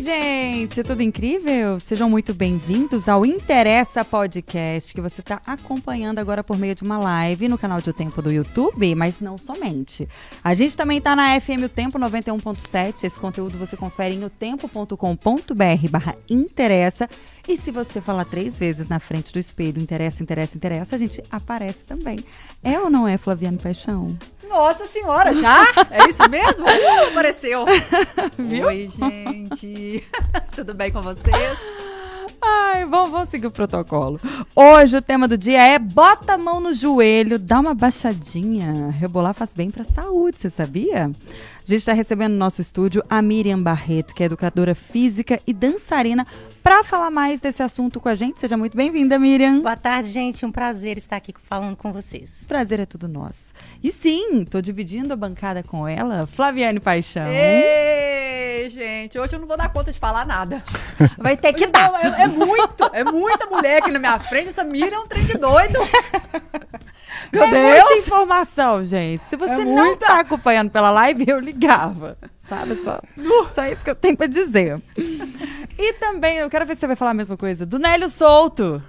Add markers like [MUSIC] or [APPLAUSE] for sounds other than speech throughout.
Ei, gente, tudo incrível? Sejam muito bem-vindos ao Interessa Podcast, que você está acompanhando agora por meio de uma live no canal de O Tempo do YouTube, mas não somente. A gente também está na FM O Tempo 91.7. Esse conteúdo você confere em otempo.com.br barra interessa. E se você falar três vezes na frente do espelho, interessa, interessa, interessa, a gente aparece também. É ou não é, Flaviane Paixão? Nossa senhora, já? É isso mesmo? [LAUGHS] Uh, apareceu. Viu? Oi, gente. [LAUGHS] Tudo bem com vocês? Ai, vamos, vamos seguir o protocolo. Hoje o tema do dia é bota a mão no joelho, dá uma baixadinha. Rebolar faz bem para a saúde, você sabia? A gente está recebendo no nosso estúdio a Miriam Barreto, que é educadora física e dançarina, para falar mais desse assunto com a gente. Seja muito bem-vinda, Miriam. Boa tarde, gente. Um prazer estar aqui falando com vocês. Prazer é tudo nosso. E sim, tô dividindo a bancada com ela, Flaviane Paixão. Ei, gente, hoje eu não vou dar conta de falar nada. [LAUGHS] Vai ter que Hoje dar. não, é, é muito, é muita mulher aqui na minha frente. Essa Mira é um trem de doido. Meu é Deus! muita informação, gente. Se você É não tá acompanhando pela live, eu ligava. Sabe? Só, só isso que eu tenho pra dizer. E também, eu quero ver se você vai falar a mesma coisa, do Nélio Souto.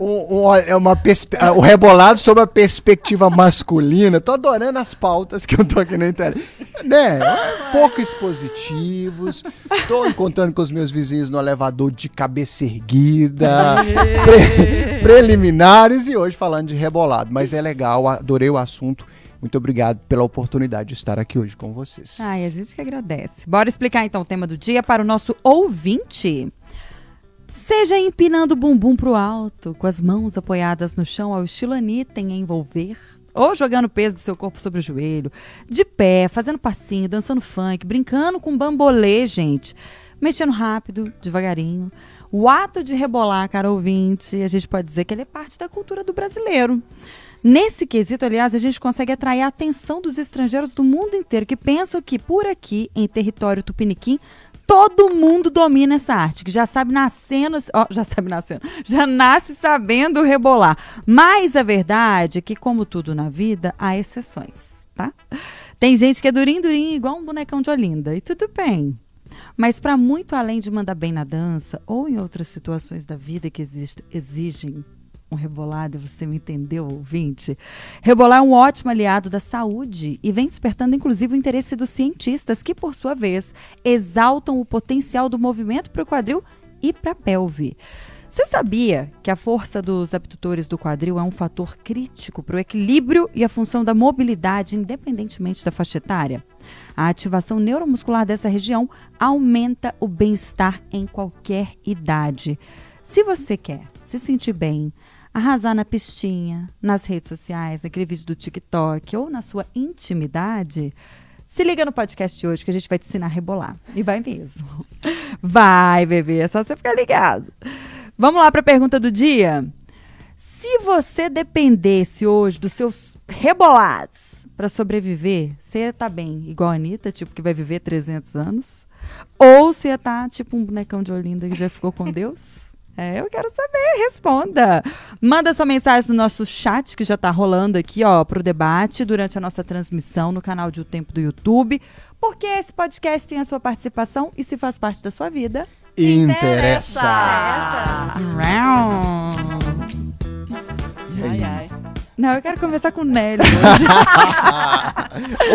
Um- um- é uma perspe- ah, o rebolado sobre a perspectiva masculina. Tô adorando as pautas que eu tô aqui na internet. Né? Pouco expositivos. Tô encontrando com os meus vizinhos no elevador de cabeça erguida. pre- preliminares e hoje falando de rebolado. Mas é legal, adorei o assunto. Muito obrigado pela oportunidade de estar aqui hoje com vocês. Ai, a gente que agradece. Bora explicar então o tema do dia para o nosso ouvinte. Seja empinando o bumbum pro alto, com as mãos apoiadas no chão ao estilo Anitta em envolver, ou jogando o peso do seu corpo sobre o joelho, de pé, fazendo passinho, dançando funk, brincando com bambolê, gente, mexendo rápido, devagarinho. O ato de rebolar, cara ouvinte, a gente pode dizer que ele é parte da cultura do brasileiro. Nesse quesito, aliás, a gente consegue atrair a atenção dos estrangeiros do mundo inteiro que pensam que por aqui, em território tupiniquim, todo mundo domina essa arte, que já sabe nascendo, ó, já sabe nascendo, já nasce sabendo rebolar. Mas a verdade é que, como tudo na vida, há exceções, tá? Tem gente que é durinho, durinho, igual um bonecão de Olinda, e tudo bem. Mas para muito além de mandar bem na dança ou em outras situações da vida que exigem um rebolado, você me entendeu, ouvinte? Rebolar é um ótimo aliado da saúde e vem despertando inclusive o interesse dos cientistas que, por sua vez, exaltam o potencial do movimento para o quadril e para a pelve. Você sabia que a força dos abdutores do quadril é um fator crítico para o equilíbrio e a função da mobilidade, independentemente da faixa etária? A ativação neuromuscular dessa região aumenta o bem-estar em qualquer idade. Se você quer se sentir bem, arrasar na pistinha, nas redes sociais, naquele vídeo do TikTok ou na sua intimidade, se liga no podcast de hoje que a gente vai te ensinar a rebolar. E vai mesmo. [LAUGHS] Vai, bebê, é só você ficar ligado. Vamos lá para a pergunta do dia? Se você dependesse hoje dos seus rebolados para sobreviver, você estar bem, igual a Anitta, tipo, que vai viver 300 anos? Ou você estar tipo um bonecão de Olinda que já ficou com Deus? É, eu quero saber, responda. Manda sua mensagem no nosso chat, que já tá rolando aqui, ó, pro debate, durante a nossa transmissão no canal de O Tempo do YouTube. Porque esse podcast tem a sua participação e se faz parte da sua vida. Interessa. Ai, ai. Não, eu quero começar com o Nélio [LAUGHS] hoje.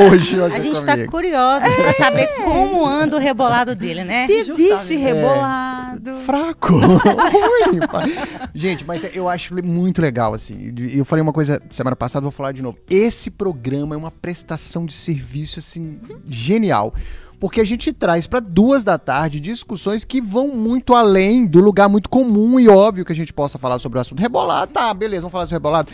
Hoje você A gente está comigo. curiosa para saber como anda o rebolado dele, né? Se existe Justamente. rebolado. Fraco. [LAUGHS] Ruim. Gente, mas eu acho muito legal, assim. Eu falei uma coisa semana passada, vou falar de novo. Esse programa é uma prestação de serviço, assim, genial. Porque a gente traz para duas da tarde discussões que vão muito além do lugar muito comum e óbvio que a gente possa falar sobre o assunto. Rebolado, tá, beleza, vamos falar sobre rebolado.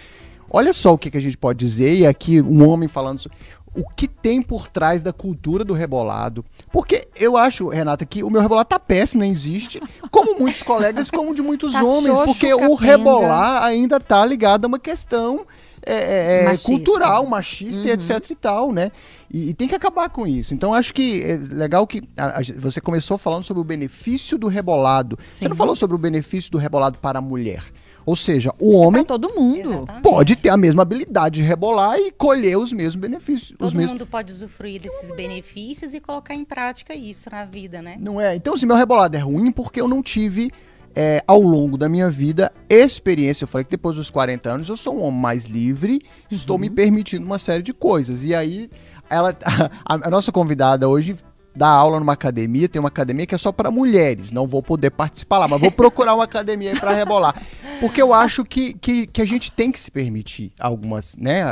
Olha só o que, que a gente pode dizer, e aqui um homem falando sobre o que tem por trás da cultura do rebolado. Porque eu acho, Renata, que o meu rebolado tá péssimo, nem existe, como muitos colegas, como de muitos [LAUGHS] Tá homens, xoxo, porque o capenga. rebolar ainda tá ligado a uma questão é, é, é Machista. cultural, machista e etc e tal, né? E, e tem que acabar com isso. Então acho que é legal que a- a- você começou falando sobre o benefício do rebolado. Você não falou sobre o benefício do rebolado para a mulher. Ou seja, o homem Pra todo mundo. Exatamente. pode ter a mesma habilidade de rebolar e colher os mesmos benefícios. Todo os mesmos... mundo pode usufruir desses benefícios e colocar em prática isso na vida, né? Não é? Então, assim, meu rebolado é ruim porque eu não tive, é, ao longo da minha vida, experiência. Eu falei que depois dos 40 anos eu sou um homem mais livre, estou me permitindo uma série de coisas. E aí, ela, [LAUGHS] a, a nossa convidada hoje dá aula numa academia, tem uma academia que é só para mulheres, não vou poder participar lá, mas vou procurar uma academia aí para rebolar. Porque eu acho que, que, que a gente tem que se permitir algumas, né,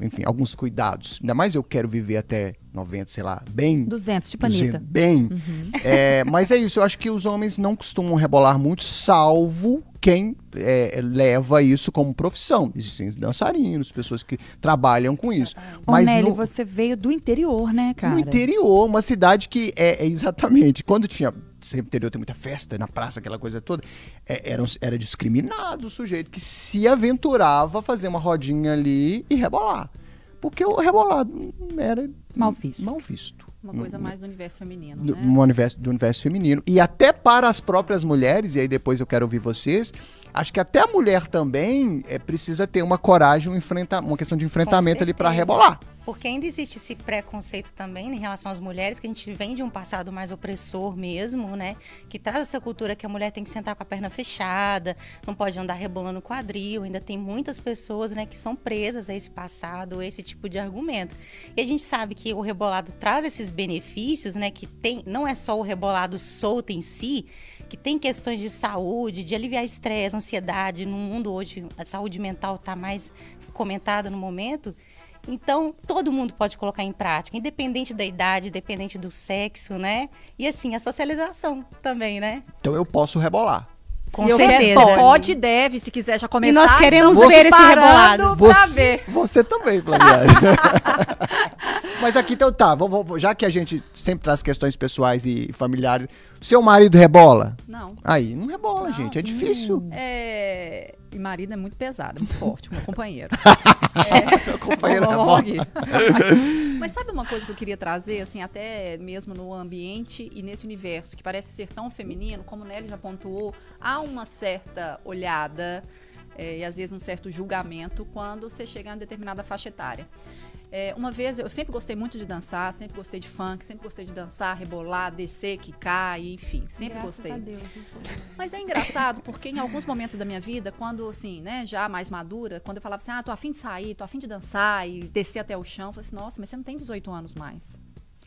enfim, alguns cuidados. Ainda mais eu quero viver até 90, sei lá, bem 200, tipo 200, Anitta. bem. É, mas é isso, eu acho que os homens não costumam rebolar muito, salvo quem é, leva isso como profissão. Existem dançarinos, pessoas que trabalham com isso. Ô, Mas Nelly, no, você veio do interior, né, cara? no interior, uma cidade que é, é exatamente. Quando tinha. Sempre interior tem muita festa na praça, aquela coisa toda. é, era, era discriminado o sujeito que se aventurava a fazer uma rodinha ali e rebolar. Porque o rebolado era Mal visto. Mal visto. Uma coisa mais do universo feminino, do, né? no universo, do universo feminino. E até para as próprias mulheres, e aí depois eu quero ouvir vocês, acho que até a mulher também é, precisa ter uma coragem, um enfrenta, uma questão de enfrentamento ali para rebolar. Porque ainda existe esse preconceito também né, em relação às mulheres, que a gente vem de um passado mais opressor mesmo, né? Que traz essa cultura que a mulher tem que sentar com a perna fechada, não pode andar rebolando o quadril. Ainda tem muitas pessoas, né, que são presas a esse passado, a esse tipo de argumento. E a gente sabe que o rebolado traz esses benefícios, né? Que tem, não é só o rebolado solto em si, que tem questões de saúde, de aliviar estresse, ansiedade. No mundo hoje, a saúde mental está mais comentada no momento. Então, todo mundo pode colocar em prática, independente da idade, independente do sexo, né? E assim, a socialização também, né? Então eu posso rebolar. Com E certeza. pode, deve, se quiser já começar. nós queremos ver esse rebolado. Pra Você, ver. você também, Flaviane. [LAUGHS] Mas aqui, então tá, vamos- vamos- já que a gente sempre traz questões pessoais e familiares, seu marido rebola? Não. Aí, não rebola, gente, é difícil. É... E marido é muito pesado, é muito forte, meu companheiro. [LAUGHS] Seu companheiro Vamos rebola. aqui. Mas sabe uma coisa que eu queria trazer, assim, até mesmo no ambiente e nesse universo que parece ser tão feminino, como o Nelly já pontuou, há uma certa olhada eh, e às vezes um certo julgamento quando você chega a uma determinada faixa etária. Eh, uma vez, eu sempre gostei muito de dançar, sempre gostei de funk, sempre gostei de dançar, rebolar, descer, quicar, enfim, sempre gostei. Mas é engraçado porque em alguns momentos da minha vida, quando assim, né, já mais madura, quando eu falava assim, ah, tô afim de sair, tô afim de dançar e descer até o chão, eu falei assim, nossa, mas você não tem 18 anos mais.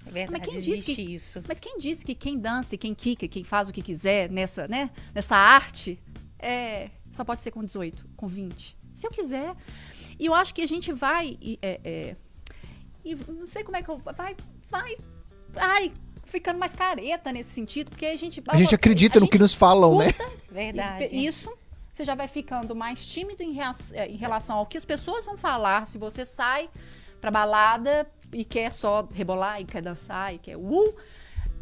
É verdade, Mas quem disse existe que- isso. Mas quem disse que quem dança, e quem quica, quem faz o que quiser nessa, né, nessa arte, é, só pode ser com 18, com 20. Se eu quiser. E eu acho que a gente vai. É, é, e não sei como é que eu. Vai. Vai. Ai, ficando mais careta nesse sentido, porque a gente. A gente acredita a no que gente nos falam, né? Verdade. Isso, você já vai ficando mais tímido em, rea- eh, em relação ao que as pessoas vão falar. Se você sai pra balada e quer só rebolar e quer dançar e quer uh,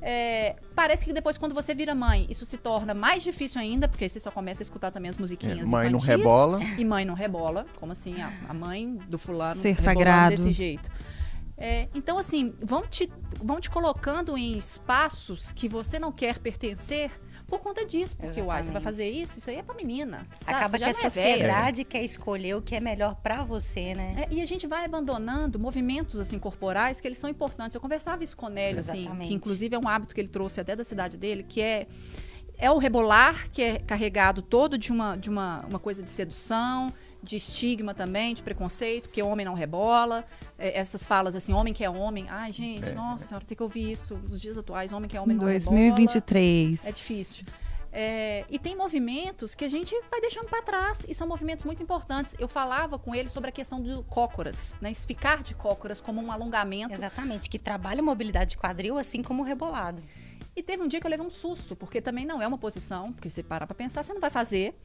é, parece que depois, quando você vira mãe, isso se torna mais difícil ainda, porque você só começa a escutar também as musiquinhas. É, mãe não infantis. rebola. E mãe não rebola. Como assim? A, a mãe do fulano Ser rebolando sagrado. desse jeito. É, então, assim, vão te, vão te colocando em espaços que você não quer pertencer por conta disso. Porque, uai, você vai fazer isso? Isso aí é pra menina. sabe? Acaba que a é sociedade quer escolher o que é melhor pra você, né? É, e a gente vai abandonando movimentos assim corporais que eles são importantes. Eu conversava isso com o Nélio, assim, que inclusive é um hábito que ele trouxe até da cidade dele, que é é o rebolar, que é carregado todo de uma de uma, uma coisa de sedução, de estigma também, de preconceito, que homem não rebola. É, essas falas assim, homem que é homem. Ai, gente, nossa senhora, tem que ouvir isso nos dias atuais, homem que é homem não rebola. 2023. É difícil. É, e tem movimentos que a gente vai deixando para trás e são movimentos muito importantes. Eu falava com ele sobre a questão do cócoras, né? Esse Ficar de cócoras como um alongamento. Exatamente, que trabalha a mobilidade de quadril assim como o rebolado. E teve um dia que eu levei um susto, porque também não é uma posição, porque você parar para pensar, você não vai fazer.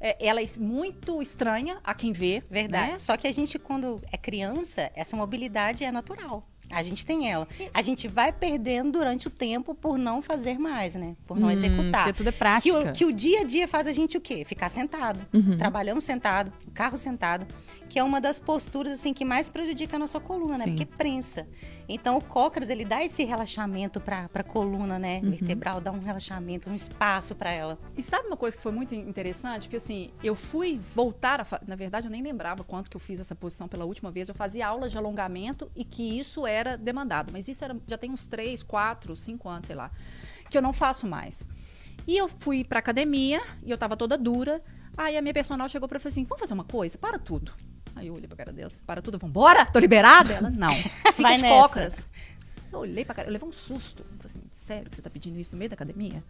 É, ela é muito estranha a quem vê. Verdade. né? Só que a gente, quando é criança, essa mobilidade é natural. A gente tem ela. A gente vai perdendo durante o tempo por não fazer mais, né? Por não Hum, executar. Porque tudo é Que prática. o, que o dia a dia faz a gente o quê? Ficar sentado. Uhum. Trabalhando sentado, carro sentado. Que é uma das posturas assim que mais prejudica a nossa coluna, né? Sim. Porque prensa. Então o cócoras ele dá esse relaxamento para a coluna, né, Uhum. vertebral, dá um relaxamento, um espaço para ela. E sabe uma coisa que foi muito interessante? Porque assim, eu fui voltar a. fa- Na verdade, eu nem lembrava quanto que eu fiz essa posição pela última vez. Eu fazia aula de alongamento e que isso era demandado. Mas isso era, já tem uns 3, 4, 5 anos, sei lá. Que eu não faço mais. E eu fui pra academia e eu tava toda dura. Aí a minha personal chegou e falou assim: vamos fazer uma coisa? Para tudo. Aí eu olhei pra cara dela, para tudo, vambora? Tô liberada? Ela, não. [LAUGHS] Fica Vai de nessa. cócoras. Eu olhei pra cara, eu levei um susto. Eu falei assim, sério que você tá pedindo isso no meio da academia?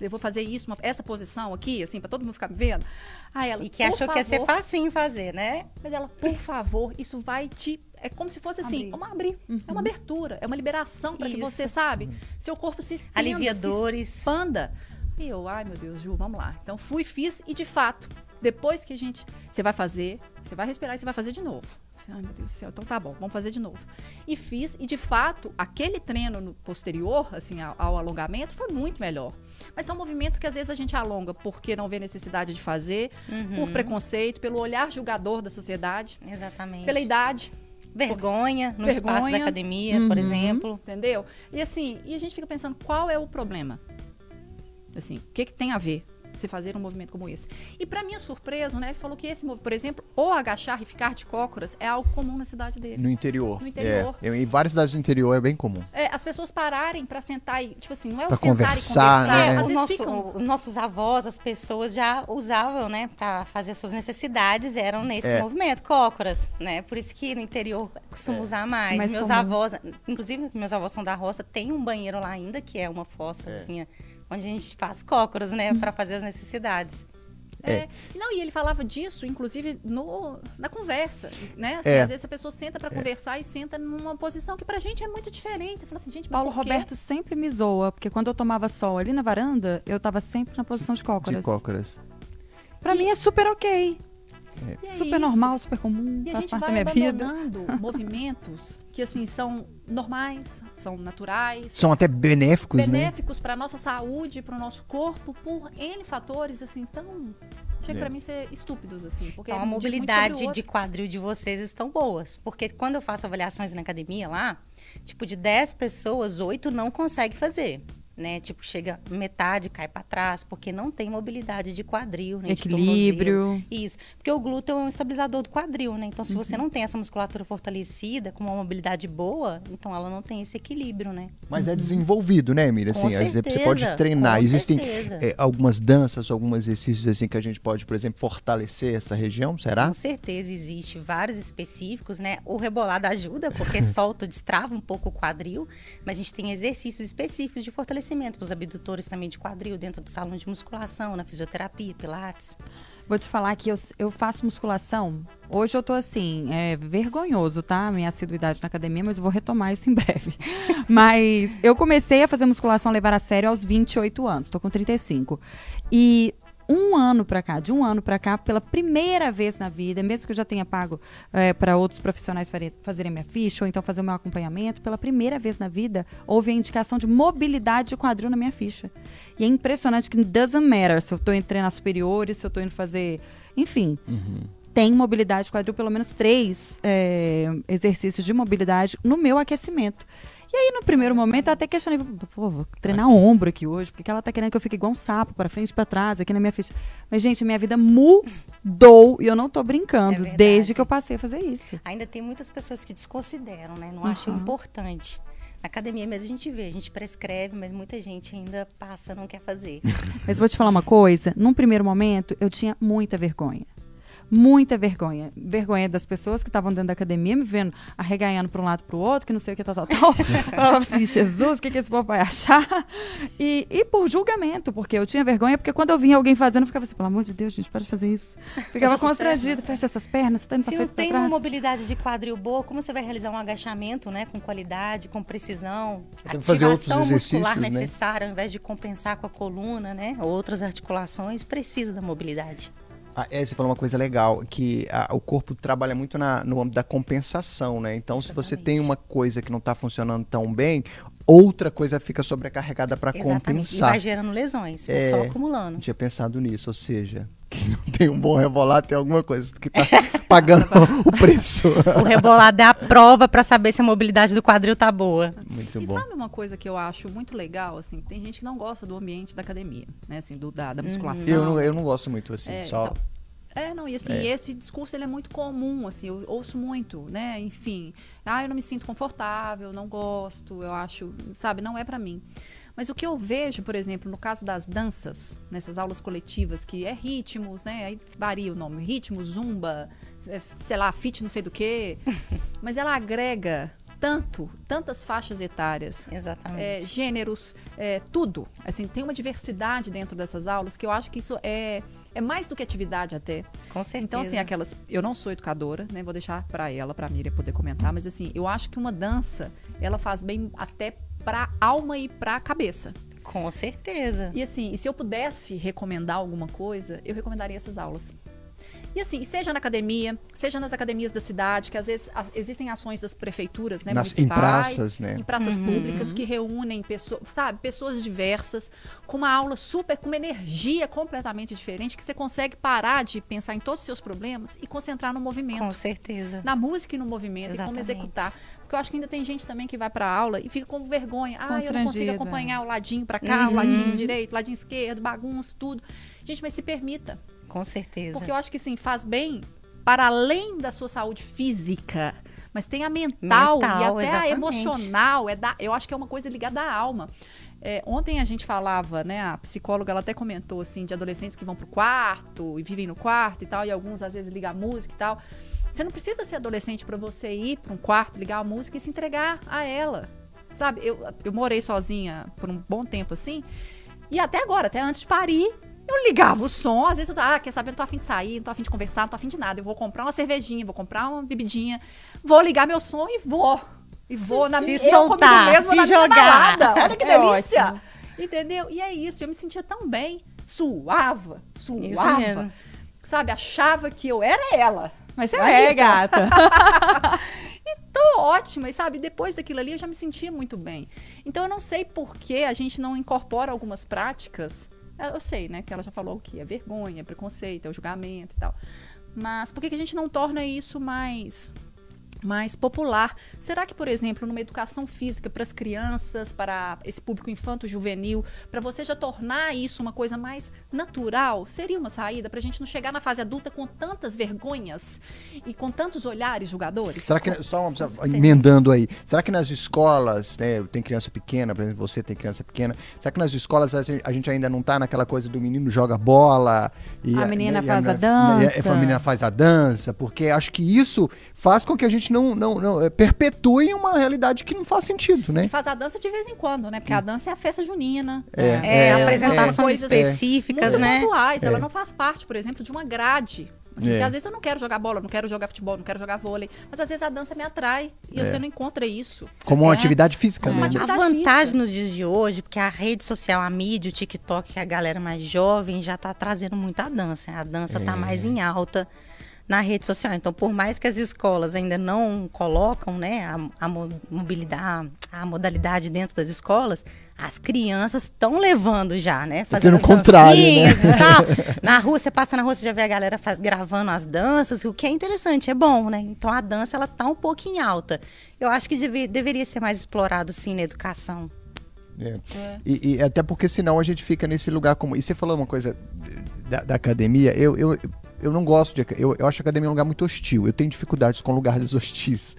Eu vou fazer isso, uma- essa posição aqui, assim, pra todo mundo ficar me vendo? Aí ela, E que achou que ia ser favor, facinho fazer, né? Mas ela, por favor, isso vai te. É como se fosse assim, Abrir. uma abrir. É uma abertura, é uma liberação para que você, sabe, seu corpo se estenda, Alivia se expanda. E eu, ai meu Deus, Ju, vamos lá. Então fui, fiz e de fato, depois que a gente. Você vai fazer, você vai respirar e você vai fazer de novo. Ai meu Deus do céu, então tá bom, vamos fazer de novo. E fiz, e de fato, aquele treino no posterior, assim, ao, ao alongamento, foi muito melhor. Mas são movimentos que às vezes a gente alonga porque não vê necessidade de fazer, Uhum. por preconceito, pelo olhar julgador da sociedade, Exatamente. pela idade, Vergonha no espaço da Vergonha. academia, por Uhum. exemplo. entendeu? E assim, e a gente fica pensando, qual é o problema? Assim, o que, que tem a ver se fazer um movimento como esse? E para minha surpresa, né, ele falou que esse movimento, por exemplo, ou agachar e ficar de cócoras é algo comum na cidade dele. No interior. No interior. É, em várias cidades do interior é bem comum. É, as pessoas pararem para sentar e, tipo assim, não é o Pra sentar conversar, e conversar. né? Às o vezes nosso- ficam... Os nossos avós, as pessoas já usavam, né, para fazer suas necessidades, eram nesse É. movimento, cócoras, né? Por isso que no interior costumam usar mais. Mais meus comum. avós, inclusive meus avós são da roça, tem um banheiro lá ainda que é uma fossa É. assim, onde a gente faz cócoras, né, para fazer as necessidades. É. Não, e ele falava disso, inclusive, no, na conversa, né? Assim, É. Às vezes a pessoa senta para conversar e senta numa posição que pra gente é muito diferente. Você fala assim, gente, mas Paulo por quê? Roberto sempre me zoa, porque quando eu tomava sol ali na varanda, eu tava sempre na posição de cócoras. De cócoras. Pra mim é super ok. E é super isso. normal, super comum, E a faz gente parte da minha vida. [LAUGHS] movimentos que, assim, são normais, são naturais, São até benéficos, né? benéficos para nossa saúde, para o nosso corpo, por N fatores, assim, tão... Chega É. pra mim ser estúpidos, assim, porque Então, a mobilidade de quadril de vocês estão boas. Porque quando eu faço avaliações na academia lá, tipo, de 10 pessoas, 8 não conseguem fazer. Né? Tipo, chega metade, cai para trás, porque não tem mobilidade de quadril, né? Equilíbrio. Isso. Porque o glúteo é um estabilizador do quadril, né? Então, se Uhum. você não tem essa musculatura fortalecida, com uma mobilidade boa, então ela não tem esse equilíbrio, né? Mas é desenvolvido, né, Miriam? Com Assim, às vezes você certeza, pode treinar. com Existem certeza. é, algumas danças, alguns exercícios assim que a gente pode, por exemplo, fortalecer essa região, será? Com certeza existe vários específicos, né? O rebolado ajuda, porque [LAUGHS] solta, destrava um pouco o quadril, mas a gente tem exercícios específicos de fortalecimento para os abdutores também de quadril dentro do salão de musculação, na fisioterapia, pilates. Vou te falar que eu, eu faço musculação. Hoje eu tô assim, é vergonhoso, tá? Minha assiduidade na academia, mas eu vou retomar isso em breve. [LAUGHS] mas eu comecei a fazer musculação, levar a sério aos 28 anos. Tô com 35. E um ano pra cá, de um ano pra cá, pela primeira vez na vida, mesmo que eu já tenha pago para outros profissionais fazerem minha ficha ou então fazer o meu acompanhamento, pela primeira vez na vida, houve a indicação de mobilidade de quadril na minha ficha. E é impressionante que doesn't matter se eu tô indo treinar superiores, se eu tô indo fazer. Enfim. Tem mobilidade de quadril, pelo menos três é, exercícios de mobilidade no meu aquecimento. E aí, no primeiro momento, eu até questionei, pô, vou treinar ombro aqui hoje, porque ela tá querendo que eu fique igual um sapo, pra frente e pra trás, aqui na minha ficha. Mas, gente, minha vida mudou e eu não tô brincando, É desde que eu passei a fazer isso. Ainda tem muitas pessoas que desconsideram, né? Não Uhum. acham importante. Na academia mesmo a gente vê, a gente prescreve, mas muita gente ainda passa, não quer fazer. [LAUGHS] Mas vou te falar uma coisa, num primeiro momento, eu tinha muita vergonha. Muita vergonha. Vergonha das pessoas que estavam dentro da academia me vendo arreganhando para um lado para o outro, que não sei o que, tal, tal, tal. [LAUGHS] Falava assim, Jesus, o que, que esse povo vai achar? E, e por julgamento, porque eu tinha vergonha, porque quando eu vinha alguém fazendo, eu ficava assim, pelo amor de Deus, gente, para de fazer isso. [LAUGHS] Ficava essas constrangida, fecha essas pernas, você tá indo Se pra não frente, pra tem uma trás. mobilidade de quadril boa, como você vai realizar um agachamento, né? Com qualidade, com precisão? Tem que fazer outros Ativação muscular exercícios, né? necessária, ao invés de compensar com a coluna, né? Ou outras articulações, precisa da mobilidade. Ah, é, você falou uma coisa legal, que ah, o corpo trabalha muito na- no âmbito da compensação, né? Então, se você tem uma coisa que não está funcionando tão bem, outra coisa fica sobrecarregada para Exatamente. E compensar. vai gerando lesões, É. só Não acumulando. tinha pensado nisso, ou seja, quem não tem um bom rebolado tem alguma coisa que tá [LAUGHS] pagando o preço. O rebolado é a prova para saber se a mobilidade do quadril tá boa. Muito E bom. sabe uma coisa que eu acho muito legal, assim, tem gente que não gosta do ambiente da academia, né, assim, do, da, da musculação. Eu não, eu não gosto muito assim, É, só... então, É, não, e assim, esse discurso ele é muito comum, assim, eu ouço muito, né? Enfim, ah, eu não me sinto confortável, não gosto, eu acho, sabe, não é pra mim. Mas o que eu vejo, por exemplo, no caso das danças, nessas aulas coletivas, que é ritmos, né? Aí varia o nome, ritmo, zumba, é, sei lá, fit não sei do quê. [LAUGHS] mas ela agrega tanto, tantas faixas etárias, é, Exatamente. gêneros, é, tudo. Assim, tem uma diversidade dentro dessas aulas que eu acho que isso é, é mais do que atividade até. Com certeza. Então, assim, aquelas. Eu não sou educadora, né? Vou deixar pra ela, pra Miriam poder comentar, mas assim, eu acho que uma dança, ela faz bem até pra alma e pra cabeça. Com certeza. E assim, e se eu pudesse recomendar alguma coisa, eu recomendaria essas aulas. E assim, seja na academia, seja nas academias da cidade, que às vezes a- existem ações das prefeituras, né, Nas- em praças, né? em praças Uhum. públicas que reúnem pessoas, sabe, pessoas diversas, com uma aula super, com uma energia completamente diferente, que você consegue parar de pensar em todos os seus problemas e concentrar no movimento Com certeza. na música e no movimento e como Exatamente. executar. Porque eu acho que ainda tem gente também que vai pra aula e fica com vergonha. Ah, eu não consigo acompanhar o ladinho pra cá, o Uhum. ladinho direito, o ladinho esquerdo, bagunça, tudo. Gente, mas se permita. Com certeza. Porque eu acho que sim, faz bem para além da sua saúde física. Mas tem a mental, Mental, e até a exatamente. emocional. É da, eu acho que é uma coisa ligada à alma. É, ontem a gente falava, né? A psicóloga ela até comentou assim de adolescentes que vão pro quarto e vivem no quarto e tal, e alguns às vezes ligam a música e tal. Você não precisa ser adolescente para você ir para um quarto, ligar a música e se entregar a ela. Sabe? Eu, eu morei sozinha por um bom tempo assim. E até agora, até antes de parir, eu ligava o som, às vezes eu ah, quer saber, não tô afim de sair, não tô afim de conversar, não tô afim de nada. Eu vou comprar uma cervejinha, vou comprar uma bebidinha, vou ligar meu som e vou. E vou na Se minha soltar, eu comigo mesma, se jogar. Olha que [LAUGHS] É delícia. Entendeu? E é isso, eu me sentia tão bem. Suava, suava. mesmo. Sabe, achava que eu era ela. Mas você é, Rita. gata. [LAUGHS] tô ótima, e sabe, depois daquilo ali eu já me sentia muito bem. Então eu não sei por que a gente não incorpora algumas práticas. É, Eu sei, né, que ela já falou que é vergonha, preconceito, é o julgamento e tal. Mas por que, que a gente não torna isso mais mais popular? Será que, por exemplo, numa educação física para as crianças, para esse público infanto-juvenil, para você já tornar isso uma coisa mais natural, seria uma saída para a gente não chegar na fase adulta com tantas vergonhas e com tantos olhares julgadores? Será que, só uma- emendando aí, será que nas escolas, né, tem criança pequena, por exemplo, você tem criança pequena, será que nas escolas a gente- a ainda não tá naquela coisa do menino joga bola e A menina e faz a e dança. a menina faz a dança, porque acho que isso faz com que a gente não, não, não eh, perpetue uma realidade que não faz sentido, né? E faz a dança de vez em quando, né? Porque a dança é a festa junina. É, É, é, apresentações coisas específicas, muito né? pontuais. Ela É. não faz parte, por exemplo, de uma grade. Assim, É. porque às vezes eu não quero jogar bola, não quero jogar futebol, não quero jogar vôlei. Mas às vezes a dança me atrai e você não encontra isso. Como uma É. atividade física Como mesmo. A vantagem física. nos dias de hoje, porque a rede social, a mídia, o TikTok, que a galera mais jovem já tá trazendo muita dança. A dança tá mais em alta na rede social. Então, por mais que as escolas ainda não colocam, né, a, a mo- mobilidade, a modalidade dentro das escolas, as crianças estão levando já, né? Fazendo as o contrário, né? e. [LAUGHS] Na rua, você passa na rua, você já vê a galera faz, gravando as danças, o que é interessante, é bom, né? Então a dança, ela tá um pouco em alta. Eu acho que deve- deveria ser mais explorado, sim, na educação. É. E, e até porque senão a gente fica nesse lugar como. E você falou uma coisa da, da academia, eu, eu, eu não gosto de. Eu, eu acho a academia um lugar muito hostil. Eu tenho dificuldades com lugares [LAUGHS] hostis.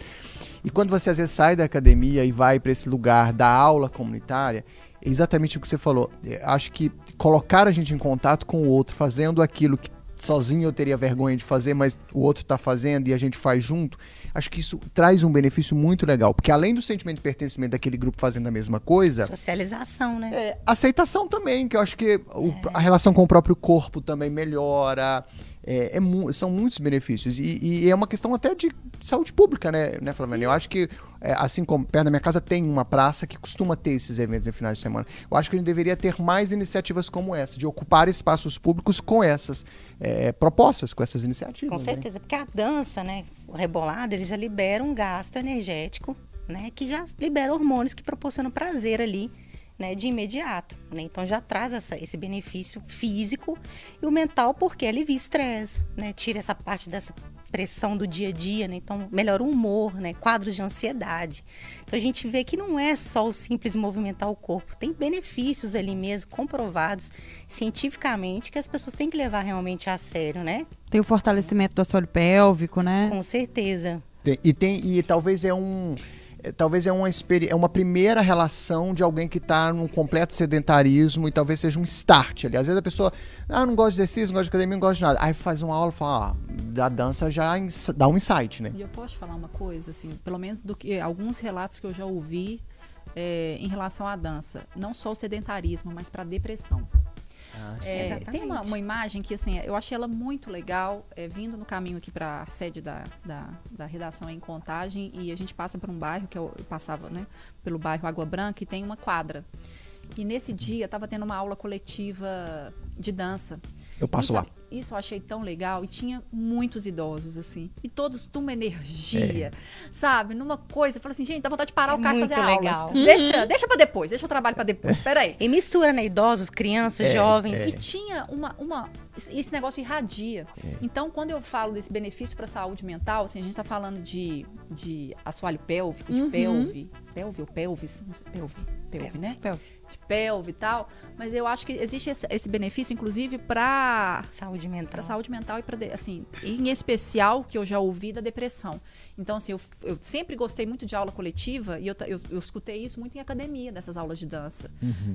E quando você às vezes sai da academia e vai para esse lugar da aula comunitária, é exatamente o que você falou. É, Acho que colocar a gente em contato com o outro, fazendo aquilo que sozinho eu teria vergonha de fazer, mas o outro está fazendo e a gente faz junto, acho que isso traz um benefício muito legal. Porque além do sentimento de pertencimento daquele grupo fazendo a mesma coisa, Socialização, né? é, aceitação também, que eu acho que o- a relação com o próprio corpo também melhora. É, é são muitos benefícios. E, e é uma questão até de saúde pública, né, né Flaviana? Eu acho que, é, assim como perto da minha casa tem uma praça que costuma ter esses eventos em finais de semana. Eu acho que a gente deveria ter mais iniciativas como essa, de ocupar espaços públicos com essas é, propostas, com essas iniciativas. Com né? certeza, porque a dança, né, o rebolado, ele já libera um gasto energético, né, que já libera hormônios que proporcionam prazer ali né, de imediato. Né? Então já traz essa, esse benefício físico e o mental porque alivia estresse, né? tira essa parte dessa pressão do dia a dia, né? então melhora o humor, né? quadros de ansiedade. Então a gente vê que não é só o simples movimentar o corpo, tem benefícios ali mesmo comprovados cientificamente que as pessoas têm que levar realmente a sério, né? Tem o fortalecimento do assoalho pélvico, né? Com certeza. Tem- e tem e talvez é um é, talvez é uma é uma primeira relação de alguém que está num completo sedentarismo e talvez seja um start ali. Às vezes a pessoa, ah, não gosto de exercício, não gosto de academia, não gosto de nada. Aí faz uma aula e fala, ah, da dança já dá um insight, né? E eu posso falar uma coisa, assim, pelo menos do que alguns relatos que eu já ouvi é, em relação à dança, não só o sedentarismo, mas para depressão. É, Exatamente. tem uma, uma imagem que assim, eu achei ela muito legal, é, vindo no caminho aqui para a sede da, da, da redação em Contagem, e a gente passa por um bairro, que eu, eu passava né, pelo bairro Água Branca, e tem uma quadra. E nesse dia estava tendo uma aula coletiva de dança. Eu passo isso, lá. Isso eu achei tão legal. E tinha muitos idosos, assim. E todos numa energia, sabe? Numa coisa. Eu falei assim, gente, dá vontade de parar É o carro e fazer a legal. aula. Deixa, deixa pra depois, deixa o trabalho pra depois. Peraí. E mistura, né? Idosos, crianças, jovens. E tinha uma, uma. Esse negócio irradia. Então, quando eu falo desse benefício para a saúde mental, assim, a gente está falando de, de assoalho pélvico, de pelve. Pelve ou pelvis? Sei, Pelve. Pelve, né? De pelve e tal. Mas eu acho que existe esse, esse benefício, inclusive, para Saúde mental. para saúde mental e para assim, em especial que eu já ouvi da depressão. Então assim, eu, eu sempre gostei muito de aula coletiva e eu, eu, eu escutei isso muito em academia dessas aulas de dança.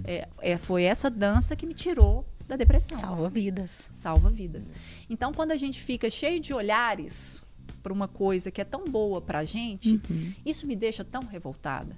É, é, foi essa dança que me tirou da depressão. Salva vidas. Salva vidas. Então quando a gente fica cheio de olhares para uma coisa que é tão boa pra gente, isso me deixa tão revoltada.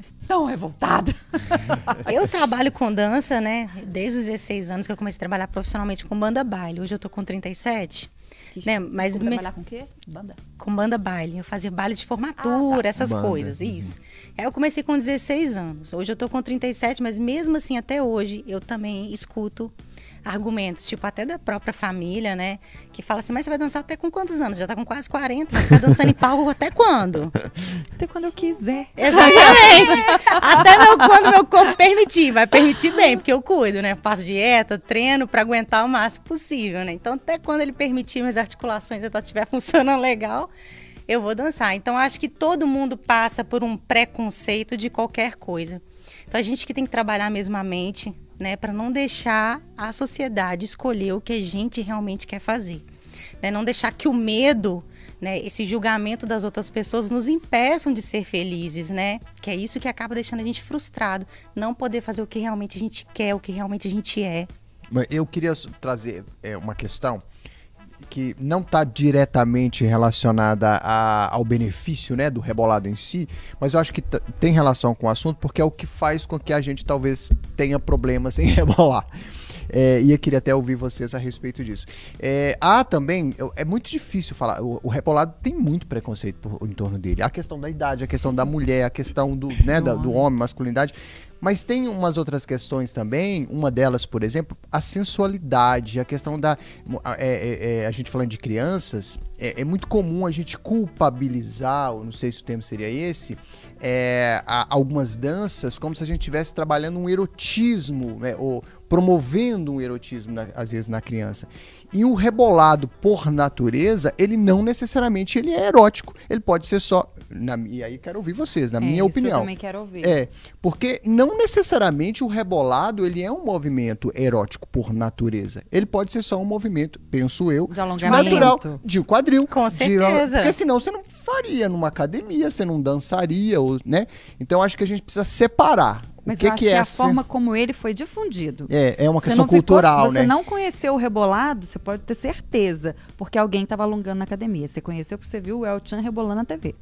Mas tão revoltada. [LAUGHS] Eu trabalho com dança, né? Desde os 16 anos que eu comecei a trabalhar profissionalmente com banda baile. Hoje eu tô com 37. Que- Né, mas me- trabalhar com o quê? Banda. com banda baile. Eu fazia baile de formatura, Ah, tá. essas Banda, coisas, uhum. isso. Aí eu comecei com 16 anos. Hoje eu tô com 37, mas mesmo assim, até hoje, eu também escuto argumentos, tipo até da própria família, né? Que fala assim, mas você vai dançar até com quantos anos? Já tá com quase 40, vai ficar dançando em palco até quando? [LAUGHS] Até quando eu quiser. Exatamente. Até meu, quando meu corpo permitir. Vai permitir bem, porque eu cuido, né? Faço dieta, treino pra aguentar o máximo possível, né? Então, até quando ele permitir, minhas articulações ainda estiver [LAUGHS] funcionando legal, eu vou dançar. Então, acho que todo mundo passa por um preconceito de qualquer coisa. Então, a gente que tem que trabalhar mesmo a mente, né? Pra não deixar a sociedade escolher o que a gente realmente quer fazer. Né? Não deixar que o medo né, esse julgamento das outras pessoas nos impeçam de ser felizes, né? Que é isso que acaba deixando a gente frustrado, não poder fazer o que realmente a gente quer, o que realmente a gente é. Eu queria trazer é, uma questão que não está diretamente relacionada a- ao benefício né, do rebolado em si, mas eu acho que tem relação com o assunto porque é o que faz com que a gente talvez tenha problemas em [LAUGHS] rebolar. É, e eu queria até ouvir vocês a respeito disso. É, há também, é muito difícil falar, o, o rebolado tem muito preconceito por- em torno dele. A questão da idade, a questão da mulher, a questão do, né, da- do homem, masculinidade. Mas tem umas outras questões também, uma delas, por exemplo, a sensualidade, a questão da. é, é, é, a gente falando de crianças, é, é muito comum a gente culpabilizar, ou não sei se o termo seria esse, é, algumas danças como se a gente estivesse trabalhando um erotismo, né, ou promovendo um erotismo, na- às vezes, na criança. E o rebolado, por natureza, ele não necessariamente ele é erótico. Ele pode ser só. Na, e aí quero ouvir vocês, na É, minha opinião. Eu também quero ouvir. É, porque não necessariamente o rebolado ele é um movimento erótico por natureza. Ele pode ser só um movimento, penso eu, De alongamento. natural de quadril. Com de- certeza. porque senão você não faria numa academia, você não dançaria, ou, né? Então acho que a gente precisa separar. Mas o que, eu acho que que, é a ser- forma como ele foi difundido. É, é uma Você questão não ficou- cultural, você né? não conheceu o rebolado, você pode ter certeza, porque alguém estava alongando na academia. Você conheceu porque você viu o El Chan rebolando na TV.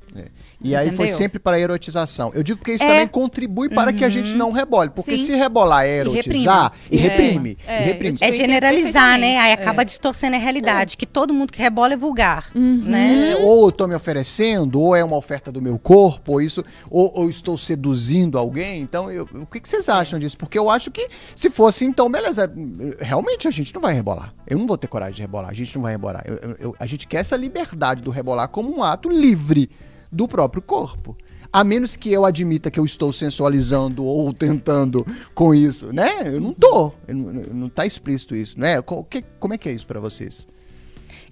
E aí foi Entendeu? sempre para a erotização. Eu digo porque isso É. também contribui para que a gente não rebole. Porque Sim. se rebolar é erotizar, e É. reprime, É, e reprime. É generalizar, né? Aí perfeitamente. acaba distorcendo a realidade, que todo mundo que rebola é vulgar, Uhum. né? É, ou eu tô me oferecendo, ou é uma oferta do meu corpo, ou isso, ou, ou estou seduzindo alguém. Então, eu- o que, que vocês acham disso? Porque eu acho que se fosse, então, beleza, realmente a gente não vai rebolar. Eu não vou ter coragem de rebolar, a gente não vai rebolar. Eu- eu- eu- a gente quer essa liberdade do rebolar como um ato livre do próprio corpo. A menos que eu admita que eu estou sensualizando ou tentando com isso, né? Eu não tô. Eu não, não tá explícito isso, né? Como é que é isso pra vocês?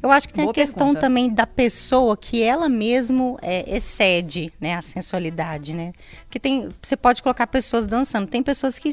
Eu acho que tem Boa a questão pergunta. também da pessoa que ela mesmo é, excede, né, a sensualidade, né? Que tem, você pode colocar pessoas dançando, tem pessoas que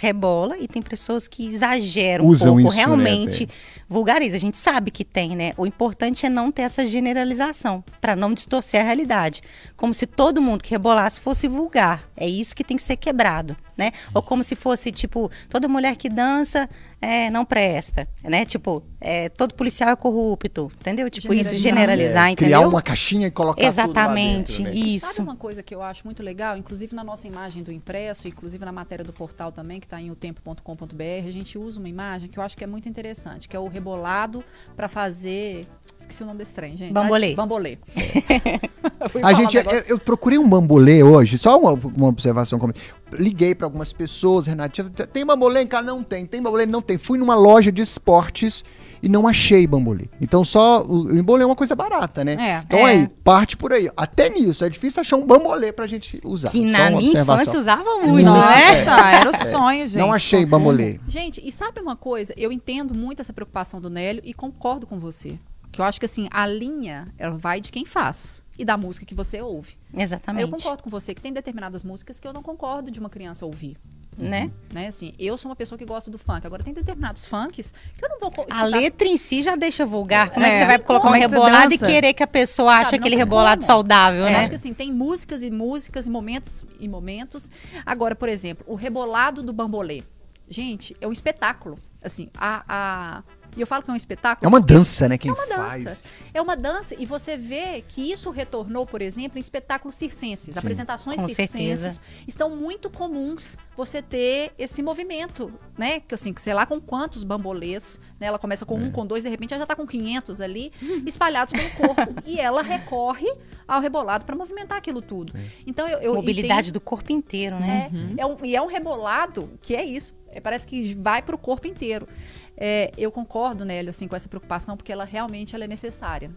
rebola e tem pessoas que exageram Usam um pouco, isso, né, realmente até. vulgariza. A gente sabe que tem, né? O importante é não ter essa generalização, para não distorcer a realidade, como se todo mundo que rebolasse fosse vulgar. É isso que tem que ser quebrado, né? Ou como se fosse tipo toda mulher que dança é, não presta, né? Tipo, é, todo policial é corrupto, entendeu? Tipo, isso, Generalizar. generalizar, É, entendeu? criar uma caixinha e colocar Exatamente, tudo lá dentro, né? isso. Sabe uma coisa que eu acho muito legal? Inclusive na nossa imagem do impresso, inclusive na matéria do portal também, que está em otempo.com.br, a gente usa uma imagem que eu acho que é muito interessante, que é o rebolado para fazer... Esqueci o nome desse trem, gente. Bambolê. Ah, Bambolê. [LAUGHS] A gente, um eu, eu procurei um bambolê hoje, só uma, uma observação. como- Liguei pra algumas pessoas, Renato, tem bambolê em casa? Não tem. Tem bambolê? Não tem. Fui numa loja de esportes e não achei bambolê. Então só, o, o bambolê é uma coisa barata, né? É. Então É. aí, parte por aí. Até nisso, é difícil achar um bambolê pra gente usar. Que Só na uma minha observação. infância usava muito, Nossa, né? era o sonho, gente. Não achei bambolê. Gente, e sabe uma coisa? Eu entendo muito essa preocupação do Nélio e concordo com você. Que eu acho que assim, a linha, ela vai de quem faz e da música que você ouve. Exatamente. Eu concordo com você que tem determinadas músicas que eu não concordo de uma criança ouvir. Né? Né? Assim, eu sou uma pessoa que gosta do funk. Agora, tem determinados funks que eu não vou co- A escutar. letra em si já deixa vulgar. Como é, que É. você vai colocar um é que rebolado e querer que a pessoa ache Sabe, aquele rebolado como. saudável, Eu né? acho que assim, tem músicas e músicas e momentos e momentos. Agora, por exemplo, o rebolado do bambolê. Gente, é um espetáculo. Assim, a. a... E eu falo que é um espetáculo. É uma dança, né? Quem É uma dança. faz. É uma dança. E você vê que isso retornou, por exemplo, em espetáculos circenses. Sim. Apresentações Com circenses certeza. estão muito comuns você ter esse movimento, né? Que assim, que sei lá com quantos bambolês, né? Ela começa É. com um, com dois, de repente ela já tá com 500 ali, espalhados pelo corpo. e ela recorre ao rebolado para movimentar aquilo tudo. Então eu, eu Mobilidade entendo- do corpo inteiro, né? é, é um, e é um rebolado que é isso. É, parece que vai para o corpo inteiro. É, eu concordo, Nélio, assim, com essa preocupação, porque ela realmente ela é necessária.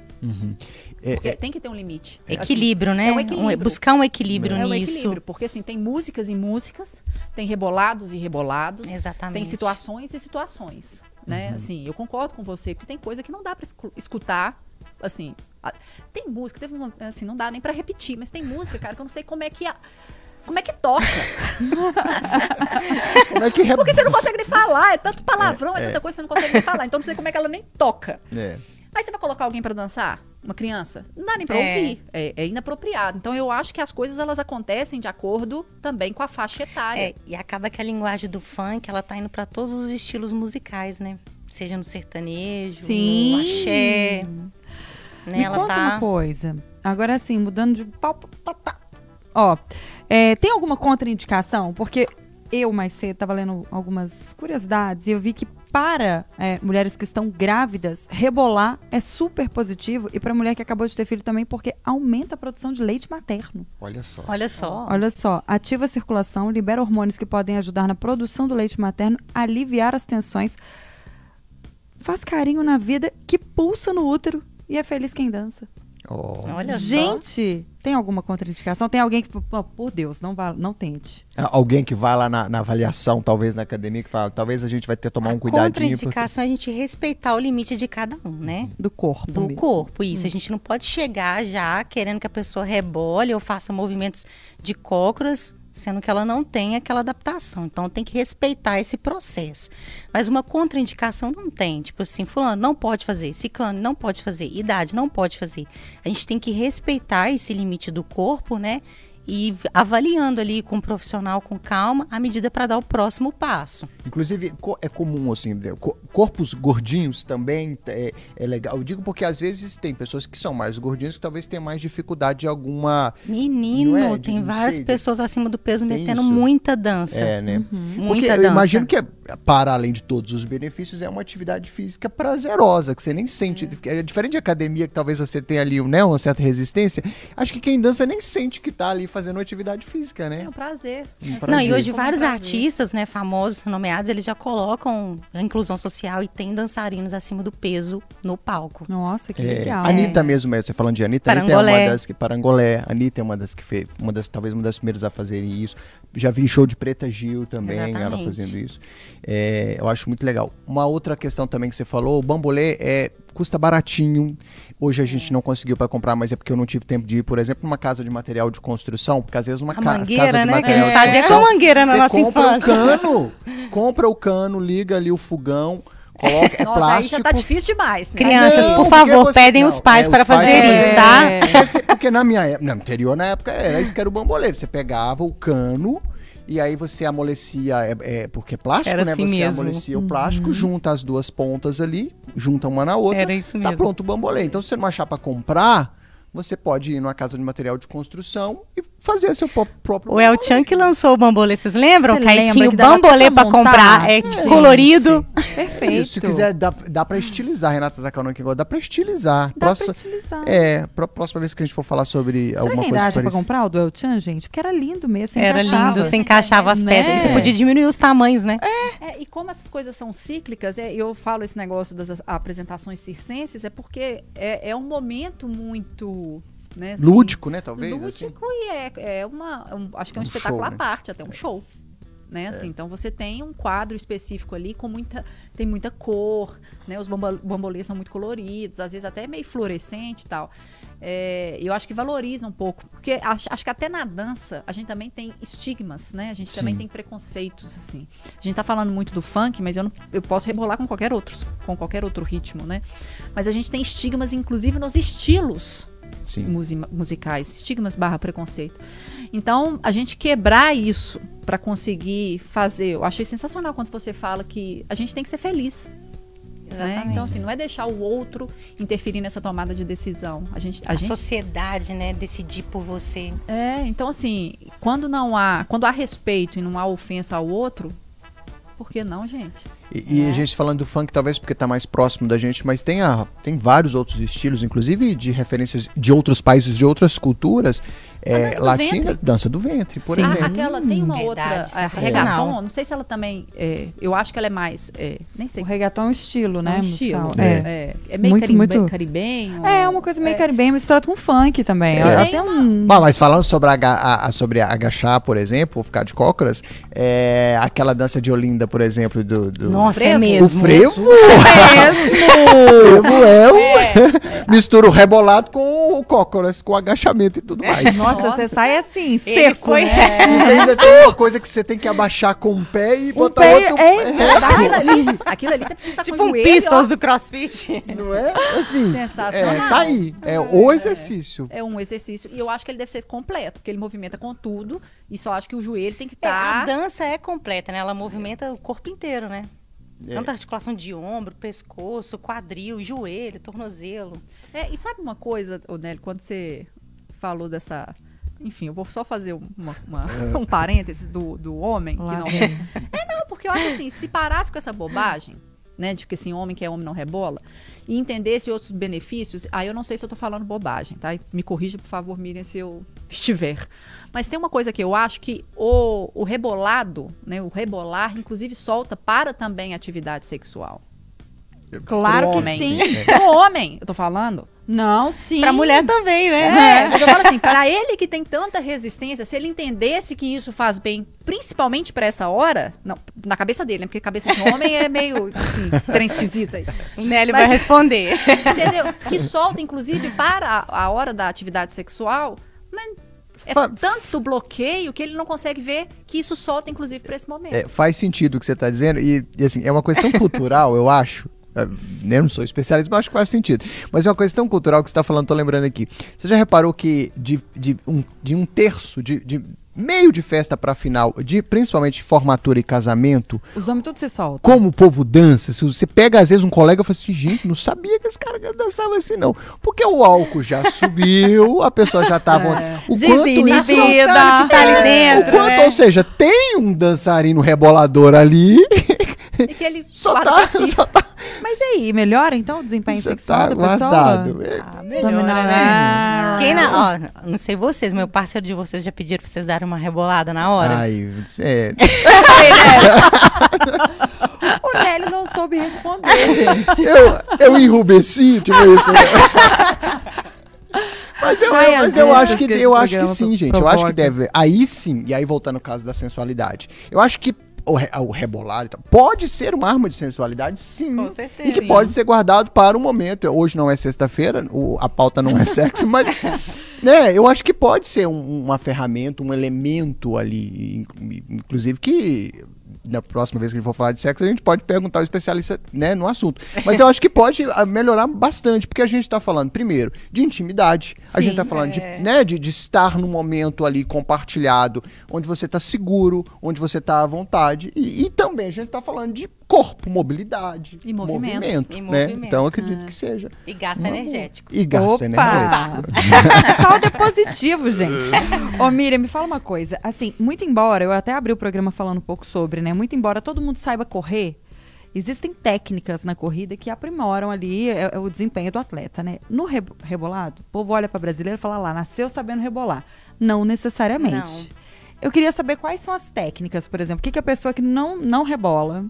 É, Porque é, tem que ter um limite. Assim, Equilíbrio, né? é um equilíbrio. buscar um equilíbrio é um nisso. equilíbrio, porque assim, tem músicas e músicas, tem rebolados e rebolados, Exatamente. tem situações e situações, né? Assim, eu concordo com você, porque tem coisa que não dá pra escu- escutar, assim, a- tem música, teve uma, assim, não dá nem pra repetir, mas tem música, cara, que eu não sei como é que a- como é que toca? [LAUGHS] como é que re- Porque você não consegue nem falar, é tanto palavrão, é, tanta coisa que você não consegue nem falar. Então não sei como é que ela nem toca. É. Mas você vai colocar alguém pra dançar? Uma criança? Não dá nem pra É. ouvir. É, é inapropriado. Então eu acho que as coisas elas acontecem de acordo também com a faixa etária. É, e acaba que a linguagem do funk, ela tá indo pra todos os estilos musicais, né? Seja no sertanejo, Sim. no axé. Né? Me ela conta tá... uma coisa. Agora assim, mudando de pau. pau, tá, tá. Ó, é, tem alguma contraindicação? Porque eu mais cedo tava lendo algumas curiosidades e eu vi que para é, mulheres que estão grávidas, rebolar é super positivo e para mulher que acabou de ter filho também, porque aumenta a produção de leite materno. Olha só. Olha só. Olha só, ativa a circulação, libera hormônios que podem ajudar na produção do leite materno, aliviar as tensões, faz carinho na vida que pulsa no útero e é feliz quem dança. Olha só. Gente, tem alguma contraindicação? Tem alguém que, oh, por Deus, não, vá, não tente. Alguém que vai lá na, na avaliação, talvez na academia, que fala, talvez a gente vai ter que tomar um cuidadinho. porque- Contraindicação é a gente respeitar o limite de cada um, né? Do corpo. do mesmo. corpo, isso. A gente não pode chegar já querendo que a pessoa rebole ou faça movimentos de cócoras, sendo que ela não tem aquela adaptação. Então tem que respeitar esse processo. Mas uma contraindicação não tem. Tipo assim, fulano não pode fazer, ciclano não pode fazer, idade não pode fazer. A gente tem que respeitar esse limite do corpo, né? E avaliando ali com o profissional com calma a medida para dar o próximo passo. Inclusive, é comum, assim, corpos gordinhos também é, é legal. Eu digo porque às vezes tem pessoas que são mais gordinhas que talvez tenham mais dificuldade de alguma. Menino, é? De- tem várias sei, pessoas acima do peso metendo isso. muita dança. É, né? Muita Porque dança. eu imagino que, é, para além de todos os benefícios, é uma atividade física prazerosa, que você nem sente. É. diferente de academia, que talvez você tenha ali né, uma certa resistência. Acho que quem dança nem sente que tá ali fazendo atividade física, né? É um prazer. Um Não, e prazer. hoje Como vários prazer. artistas, né, famosos, nomeados, eles já colocam a inclusão social e tem dançarinos acima do peso no palco. Nossa, que É, legal. Anitta mesmo, é, você falando de Anitta, Anitta é uma Parangolé. das que Parangolé, Anitta é uma das que fez, uma das talvez uma das primeiras a fazerem isso. Já vi show de Preta Gil também, ela Exatamente. fazendo isso. É, eu acho muito legal. Uma outra questão também que você falou, o bambolê é custa baratinho. Hoje a gente não conseguiu para comprar, mas é porque eu não tive tempo de ir, por exemplo, numa casa de material de construção, porque às vezes uma A ca- casa mangueira, de né? Que a material gente de fazia com mangueira na nossa compra infância. o cano, compra o cano, liga ali o fogão, coloca é Nossa, plástico. aí já tá difícil demais, né? Crianças, Não, por favor, você- pedem não, os pais é, para os pais fazer isso, tá? É. Porque, na minha época, na anterior na época, era isso que era o bambolê. Você pegava o cano e aí você amolecia, é, é, porque é plástico, Era né? assim você mesmo. amolecia o plástico, junta as duas pontas ali, junta uma na outra. Era isso Tá mesmo. pronto o bambolê. Então, se você não achar pra comprar, você pode ir numa casa de material de construção e fazer seu pró- próprio O El Chan que lançou o bambolê, vocês lembram? Que lembra tinha o que bambolê montar? comprar, é Gente, colorido. Perfeito. Se quiser, dá, dá pra estilizar, Renata Zacalão que gosta, dá pra estilizar. Dá Próxima- pra utilizar. É, pra próxima vez que a gente for falar sobre Será alguma que coisa acha pra comprar o do El Chan, gente? Porque era lindo mesmo, Era encaixava. lindo, você encaixava as Né? peças. E você podia diminuir os tamanhos, né? É, e como essas coisas são cíclicas, é, eu falo esse negócio das as- apresentações circenses, é porque é, é um momento muito. Né, assim, Lúdico, né, talvez? assim. Lúdico e é, é uma. é um- acho que é um, Um espetáculo show, à né? parte, até um show. Né, assim, Então você tem um quadro específico ali com muita. Tem muita cor, né? Os bambolês são muito coloridos, às vezes até meio fluorescente e tal. É, eu acho que valoriza um pouco. Porque acho, acho que até na dança a gente também tem estigmas, né? A gente também Sim. tem preconceitos, assim. A gente tá falando muito do funk, mas eu, não, eu posso rebolar com qualquer outro, com qualquer outro ritmo, né? Mas a gente tem estigmas, inclusive, nos estilos musicais, estigmas barra preconceito. Então, a gente quebrar isso para conseguir fazer, eu achei sensacional quando você fala que a gente tem que ser feliz. Né? Então, assim, não é deixar o outro interferir nessa tomada de decisão. A gente, a A, gente sociedade, né, decidir por você. é, então assim, quando não há, quando há respeito e não há ofensa ao outro, por que não, gente? E, e a gente falando do funk, talvez porque tá mais próximo da gente, mas tem, a, tem vários outros estilos, inclusive de referências de outros países, de outras culturas. É, dança do latina, ventre. dança do ventre, por Sim. exemplo. Ah, aquela tem uma Verdade, outra, a sensacional. reggaeton, não sei se ela também, é, eu acho que ela é mais, é, nem sei O reggaeton é um estilo, né? É um estilo. musical. É. É. É, meio Muito, muito- caribenho. É, uma coisa meio caribenha misturada com funk também. É. Ela Tem um... Mas, mas falando sobre, aga- a, a- sobre agachar, por exemplo, ou ficar de cócoras, é, aquela dança de Olinda, por exemplo, do. do Nossa, frevo? é o mesmo. frevo! Mesmo! frevo é [LAUGHS] o. Mistura o rebolado com o cócoras, com o agachamento e tudo mais. Nossa, Nossa. você sai assim, seco, foi- né? Isso ainda tem uma coisa que você tem que abaixar com um pé e Um botar pé- outro é Aquilo ali, [LAUGHS] aquilo ali você precisa estar Tipo com o um joelho, pistols ó. do crossfit. Não é? Assim. Sensacional. É, tá aí. É o exercício. É um exercício. E eu acho que ele deve ser completo, porque ele movimenta com tudo. E só acho que o joelho tem que É, a estar. dança é completa, né? Ela movimenta o corpo inteiro, né? É. Tanta articulação de ombro, pescoço, quadril, joelho, tornozelo. É, e sabe uma coisa, Onélio, quando você falou dessa. Enfim, eu vou só fazer uma, uma- [LAUGHS] um parênteses do, do homem. Lá que não... É, não, porque eu acho assim, se parasse com essa bobagem, né, de que assim, homem que é homem não rebola, e entendesse outros benefícios, aí eu não sei se eu tô falando bobagem, tá? E Me corrija, por favor, Miriam, se eu [LAUGHS] estiver. Mas tem uma coisa que eu acho que o, o rebolado, né, o rebolar, inclusive, solta para também atividade sexual. Claro que homem. sim. O homem, eu tô falando. Não, sim. Pra mulher também, né? É, mas eu falo assim, para ele que tem tanta resistência, se ele entendesse que isso faz bem, principalmente para essa hora, não, na cabeça dele, né? Porque cabeça de homem é meio, assim, [LAUGHS] trem esquisito aí. O Nélio Mas- vai responder. Entendeu? Que solta, inclusive, para a, a hora da atividade sexual, mas é tanto bloqueio que ele não consegue ver que isso solta, inclusive, para esse momento. É, faz sentido o que você está dizendo, e, e, assim, é uma questão cultural, eu acho. É, Eu não sou especialista, mas acho que faz sentido. Mas é uma questão cultural que você está falando, tô lembrando aqui. Você já reparou que de, de, um, de um terço, de, de meio de festa para final, de principalmente formatura e casamento, Os homens tudo se soltam. como o povo dança, se você pega às vezes um colega e fala assim, gente, não sabia que esse cara dançava assim não. Porque o álcool já [LAUGHS] subiu, a pessoa já tava... O quanto isso- Desinibida. que tá ali o dentro, quanto, né? ou seja, tem um dançarino rebolador ali E que ele [LAUGHS] só tá, si. só tá, Mas e aí, melhora então o desempenho Você sexual tá da pessoa? guardado. É, Ah, Dominar- né? Ah. Quem na, ó, não sei vocês, meu parceiro de vocês já pediram pra vocês darem uma rebolada na hora? Ai, é, [LAUGHS] O Nélio não soube responder, gente. eu, eu enrubesci, tipo isso. Mas eu, mas eu acho que que eu acho que sim, gente. Eu acho que provoca. deve. Aí sim, e aí voltando ao caso da sensualidade. Eu acho que o, re- o rebolar e tal, pode ser uma arma de sensualidade, sim. Com certeza. E que pode ser guardado para um momento. Hoje não é sexta-feira, o- a pauta não é [LAUGHS] sexo, mas né, eu acho que pode ser um- uma ferramenta, um elemento ali, in- inclusive que na próxima vez que a gente for falar de sexo, a gente pode perguntar ao especialista né, no assunto. Mas eu acho que pode ah, melhorar bastante, porque a gente está falando, primeiro, de intimidade, a gente está falando de, né, de, de estar num momento ali compartilhado, onde você está seguro, onde você está à vontade, e, e também a gente está falando de corpo, mobilidade, E movimento. movimento, E né? movimento. Então eu acredito que seja. E gasto Uma energético. E gasto energético. [LAUGHS] Opa! Saldo é positivo, gente. Ô, Miriam, me fala uma coisa. Assim, muito embora, eu até abri o programa falando um pouco sobre, né? Muito embora todo mundo saiba correr, existem técnicas na corrida que aprimoram ali é, é o desempenho do atleta, né? No re- rebolado, o povo olha pra brasileiro e fala lá, nasceu sabendo rebolar. Não necessariamente. Não. Eu queria saber quais são as técnicas, por exemplo. O que, que a pessoa que não, não rebola.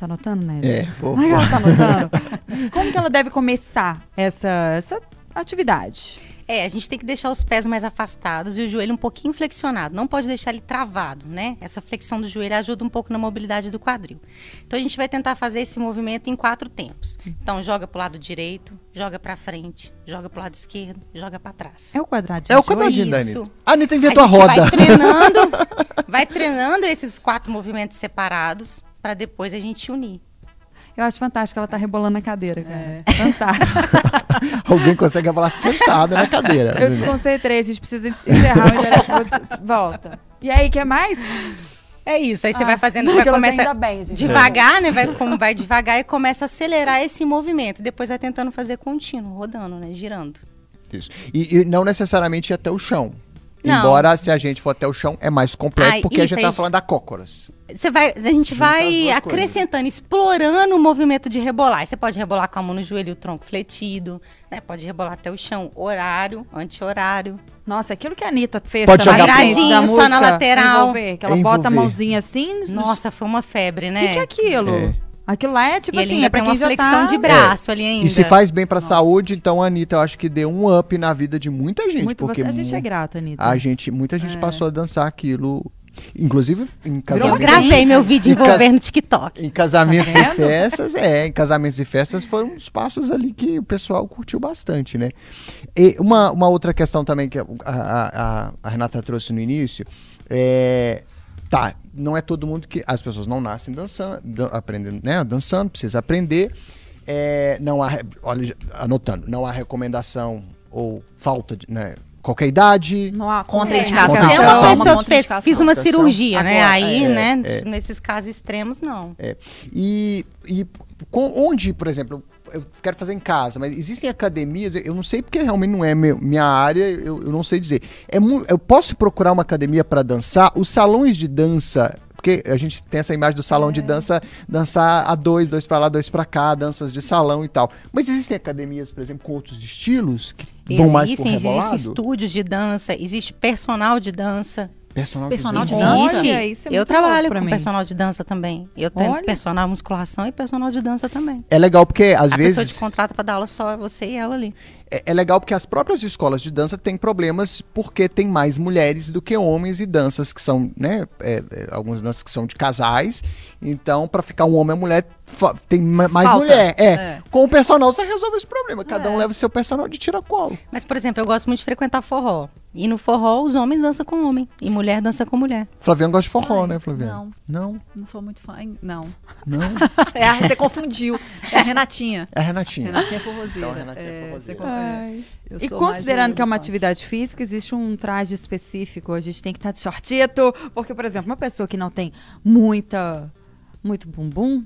Tá anotando, né? É, vou- Como que ela tá anotando? [LAUGHS] Como que ela deve começar essa, essa atividade? É, a gente tem que deixar os pés mais afastados e o joelho um pouquinho flexionado. Não pode deixar ele travado, né? Essa flexão do joelho ajuda um pouco na mobilidade do quadril. Então a gente vai tentar fazer esse movimento em quatro tempos. Então joga pro lado direito, joga pra frente, joga pro lado esquerdo, joga pra trás. É o quadradinho. É o quadradinho da Isso. Anitta. A Anitta inventou a, gente roda. vai treinando, [LAUGHS] vai treinando esses quatro movimentos separados para depois a gente unir. Eu acho fantástico ela tá rebolando na cadeira, cara. Fantástico. [LAUGHS] Alguém consegue falar sentada na cadeira. Eu desconcentrei, a gente precisa encerrar o endereço. Volta. E aí, quer mais? É isso, aí você Ah, vai fazendo, vai começa ainda bem, gente. devagar, né? Vai, como vai devagar e começa a acelerar esse movimento. Depois vai tentando fazer contínuo, rodando, né? Girando. Isso. E, e não necessariamente até o chão. Não. Embora, se a gente for até o chão, é mais completo, Ai, porque a gente tá aí- falando da cócoras. Você vai, a gente vai acrescentando, explorando o movimento de rebolar. Você pode rebolar com a mão no joelho e o tronco fletido, né? Pode rebolar até o chão, horário, anti-horário. Nossa, aquilo que a Anitta fez Pode jogar da só na música, lateral. envolver, que ela É bota a envolver. mãozinha assim. Nossa, foi uma febre, O né? que, que é aquilo? É. Aquilo lá é tipo e assim, é pra quem uma já flexão tá... de braço ali ainda. E se faz bem pra saúde, então a Anitta, eu acho que deu um up na vida de muita gente. Muito porque você, a gente é grata, Anitta. a gente, muita gente É. passou a dançar aquilo. Inclusive em Eu casamentos. gravei meu vídeo cas- envolvendo TikTok. Em casamentos Tá e festas, é, em casamentos e festas foram uns passos ali que o pessoal curtiu bastante, né? E uma, uma outra questão também que a, a- a- a Renata trouxe no início é. Tá, não é todo mundo que. As pessoas não nascem dançando, dan- aprendendo, né? Dançando, precisa aprender. É, não há. Olha, anotando, não há recomendação ou falta de. Né, qualquer idade. Não há É, contraindicação. Contraindicação. é Uma uma pessoa fez, contraindicação. fiz uma Contraindicação. cirurgia, né? Agora, Aí, é, né? é. Nesses casos extremos, não. E, e com- onde, por exemplo, eu quero fazer em casa, mas existem academias, eu não sei porque realmente não é meu- minha área, eu, eu não sei dizer. É eu posso procurar uma academia para dançar? Os salões de dança, porque a gente tem essa imagem do salão É. de dança, dançar a dois, dois para lá, dois para cá, danças de salão e tal. Mas existem academias, por exemplo, com outros estilos que vão mais pro Existem, existem estúdios de dança, existe personal de dança. Personal, Personal de dança? dança? Olha, isso é eu muito trabalho com mim. personal de dança também. Eu treino Olha. personal musculação e personal de dança também. É legal porque às a vezes pessoa te contrata pra dar aula só, você e ela ali. É, é legal porque as próprias escolas de dança têm problemas porque tem mais mulheres do que homens e danças que são, né? é, é, algumas danças que são de casais. Então, pra ficar um homem e uma mulher, tem ma- mais Falta. mulher. É. É. Com o personal você resolve esse problema. Cada É. um leva o seu personal de tiracolo. Mas, por exemplo, eu gosto muito de frequentar forró. E no forró, os homens dançam com homem. E mulher dança com mulher. Flaviano gosta de forró, Ai, né, Flaviano? não. Não, Não sou muito fã. Não. não. [LAUGHS] É, a- você confundiu. É a Renatinha. É a Renatinha. Renatinha é forrozeira. Então, Renatinha é É, forrozeira. E sou considerando que é uma atividade física, existe um traje específico. A gente tem que estar de shortito. Porque, por exemplo, uma pessoa que não tem muita, muito bumbum,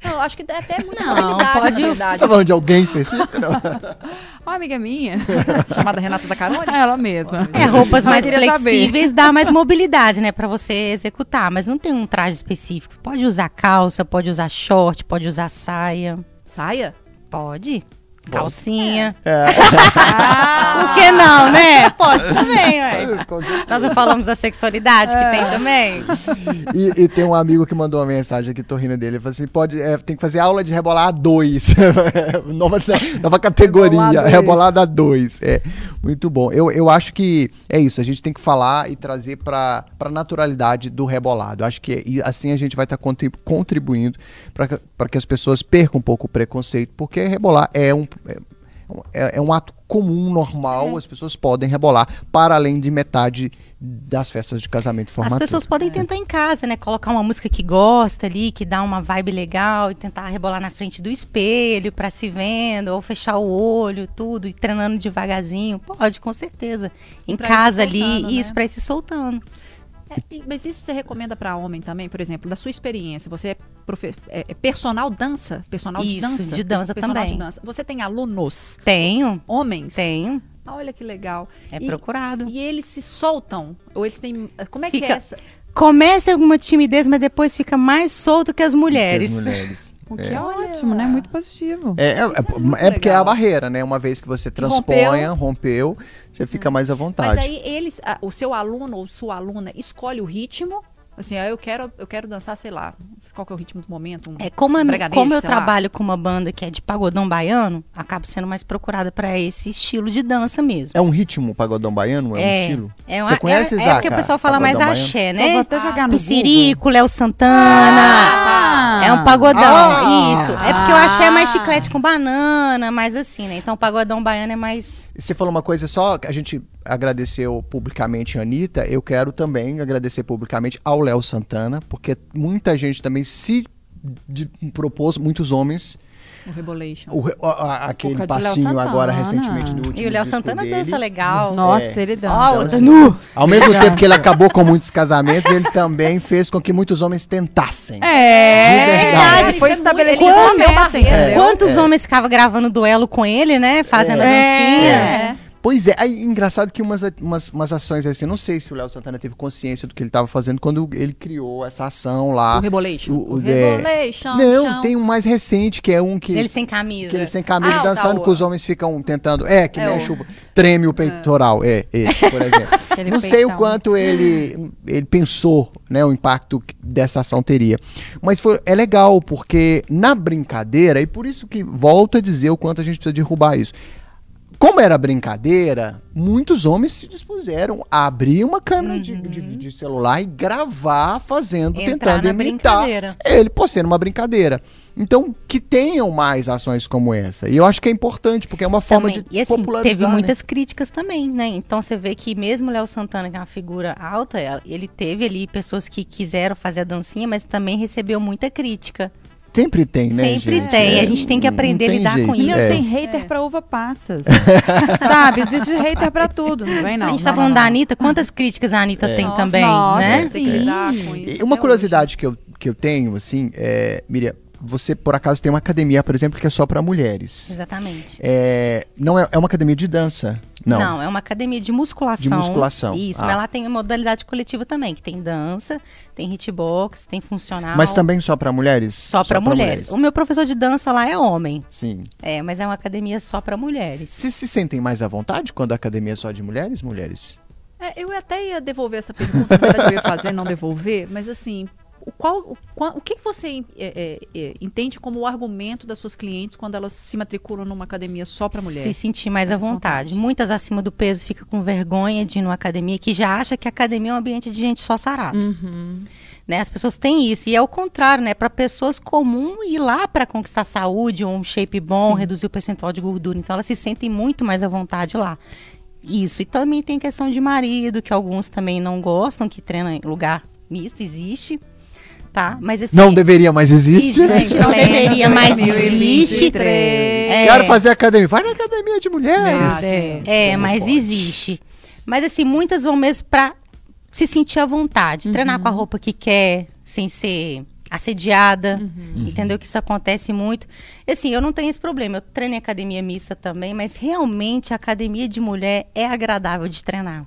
Eu acho que é até muita Não, pode- na Você tá falando de alguém específico? Não. [LAUGHS] Ó, amiga minha. [LAUGHS] Chamada Renata Zaccaroni? Ela mesma. É, roupas Mas mais queria flexíveis dá mais [LAUGHS] mobilidade, né, Pra você executar, mas não tem um traje específico. Pode usar calça, pode usar short, pode usar saia, Saia? pode. Calcinha. É. [LAUGHS] Por que não, né? Pode também, ué. Nós não falamos da sexualidade que tem também? E, e tem um amigo que mandou uma mensagem aqui, tô rindo dele. Ele falou assim: pode, é, tem que fazer aula de rebolar a [LAUGHS] 2. nova, nova categoria, Rebolar dois. rebolada 2. É, muito bom. Eu, eu acho que é isso, a gente tem que falar e trazer pra, pra naturalidade do rebolado. Acho que e assim a gente vai estar contribuindo para para que as pessoas percam um pouco o preconceito, porque rebolar é um. É, é um ato comum, normal, as pessoas podem rebolar para além de metade das festas de casamento e As pessoas podem tentar em casa, né? Colocar uma música que gosta ali, que dá uma vibe legal, e tentar rebolar na frente do espelho pra se vendo, ou fechar o olho, tudo, e treinando devagarzinho. Pode, com certeza. Em Pra casa ali, soltando, isso né? pra ir se soltando. É, mas isso você recomenda pra homem também, por exemplo, da sua experiência? Você é, profe- é- é personal dança? Personal de Isso, dança? de dança personal também. de dança. Você tem alunos Tenho, homens? tenho. Ah, olha que legal. É E- procurado. E eles se soltam? Ou eles têm. Como é que Fica- é essa? Começa alguma timidez, mas depois fica mais solto que as mulheres. As mulheres. [LAUGHS] O que É. é, ótimo, né? Muito positivo. É, é, é, muito é porque é a barreira, né? Uma vez que você transponha, rompeu, você fica mais à Mas vontade. aí eles, a- o seu aluno ou sua aluna escolhe o ritmo. Assim, ah, eu quero, eu quero dançar, sei lá, qual que é o ritmo do momento? Um É, como, a- como eu sei lá. trabalho com uma banda que é de pagodão baiano, acabo sendo mais procurada pra esse estilo de dança mesmo. É um ritmo pagodão baiano? É, um estilo? É, uma, Você conhece, é, é Zaca, porque o pessoal fala mais pagodão baiano? axé, Então, vou né? até jogar no Pissirico, Léo Santana. Ah! É um pagodão, Ah! isso. É porque eu achei é mais chiclete com banana, mais assim, né? Então o pagodão baiano é mais. Você falou uma coisa só, que a gente agradeceu publicamente a Anitta, eu quero também agradecer publicamente ao Léo Santana, porque muita gente também se propôs, muitos homens, O Rebolation. o a- a- aquele passinho agora Santana. recentemente no último E o Léo Santana dele. dança legal. Nossa, É. ele Ó, dança. outra assim, nu. Ao mesmo tempo que ele acabou com muitos casamentos, ele também fez com que muitos homens tentassem. É, De verdade. Ele foi é estabelecido uma meta, entendeu? Quantos homens ficavam gravando duelo com ele, né? Fazendo a É. dancinha. É. Pois é, aí engraçado que umas, umas, umas ações assim, não sei se o Léo Santana teve consciência do que ele estava fazendo quando ele criou essa ação lá. O Rebolation. O- O, o- é. Rebolation. Não, chão. tem um mais recente que é um que. Ele sem camisa. Que eles sem camisa Ah, dançando, tá, que os homens ficam tentando. É, que É mexe o-. Treme o peitoral. É, esse, por [LAUGHS] exemplo. Aquele Não sei o quanto ele, ele pensou, né, o impacto que dessa ação teria. Mas foi, é legal, porque na brincadeira, e por isso que volto a dizer o quanto a gente precisa derrubar isso. Como era brincadeira, muitos homens se dispuseram a abrir uma câmera de, de, de celular e gravar fazendo, Entrar tentando imitar ele, pô, sendo uma brincadeira. Então, que tenham mais ações como essa. E eu acho que é importante, porque é uma forma Também. de E assim, popularizar. teve né? muitas críticas também, né? Então você vê que mesmo o Léo Santana, que é uma figura alta, ele teve ali pessoas que quiseram fazer a dancinha, mas também recebeu muita crítica. Sempre tem, né, Sempre gente? tem, É, a gente tem que não aprender a lidar com jeito. isso. Menina, É. tem hater É. pra uva passas. [LAUGHS] Sabe? Existe hater pra tudo, não vem não. a gente não, tá não, falando não. da Anitta, quantas críticas a Anitta tem Nossa, também, nossa, né? Tem que Sim. lidar com isso uma até curiosidade que eu, que eu tenho, assim, é, Miriam, você por acaso tem uma academia, por exemplo, que é só para mulheres. Exatamente. É, não é, é uma academia de dança? Não. é uma academia de musculação. De musculação, Isso, ah. mas lá tem modalidade coletiva também, que tem dança, tem hitbox, tem funcional. Mas também só para mulheres? Só para mulheres. O meu professor de dança lá é homem. Sim. É, mas é uma academia só para mulheres. Vocês se sentem mais à vontade quando a academia é só de mulheres, mulheres? É, eu até ia devolver essa pergunta, [LAUGHS] na verdade eu ia fazer, não devolver, mas assim, qual, o, qual- o que, que você é, é, é, entende como o argumento das suas clientes quando elas se matriculam numa academia só para Se mulheres? sentir mais à Essa vontade. vontade. Muitas acima do peso ficam com vergonha de ir numa academia que já acha que a academia é um ambiente de gente só sarado. Uhum. Né? As pessoas têm isso. E é o contrário, né? Para pessoas comuns ir lá para conquistar saúde, um shape bom, Sim. reduzir o percentual de gordura. Então elas se sentem muito mais à vontade lá. Isso. E também tem questão de marido, que alguns também não gostam, que treinam em lugar misto, existe. Tá? Mas assim. Não deveria, mas existe. Existe, não Pleno deveria, mas 2023. existe. É. Quero fazer academia. Vai na academia de mulheres. É. É, mas pode? existe. Mas assim, muitas vão mesmo pra se sentir à vontade, treinar com a roupa que quer, sem ser assediada, Uhum. entendeu? Que isso acontece muito. Assim, eu não tenho esse problema. Eu treino em academia mista também, mas realmente a academia de mulher é agradável de treinar.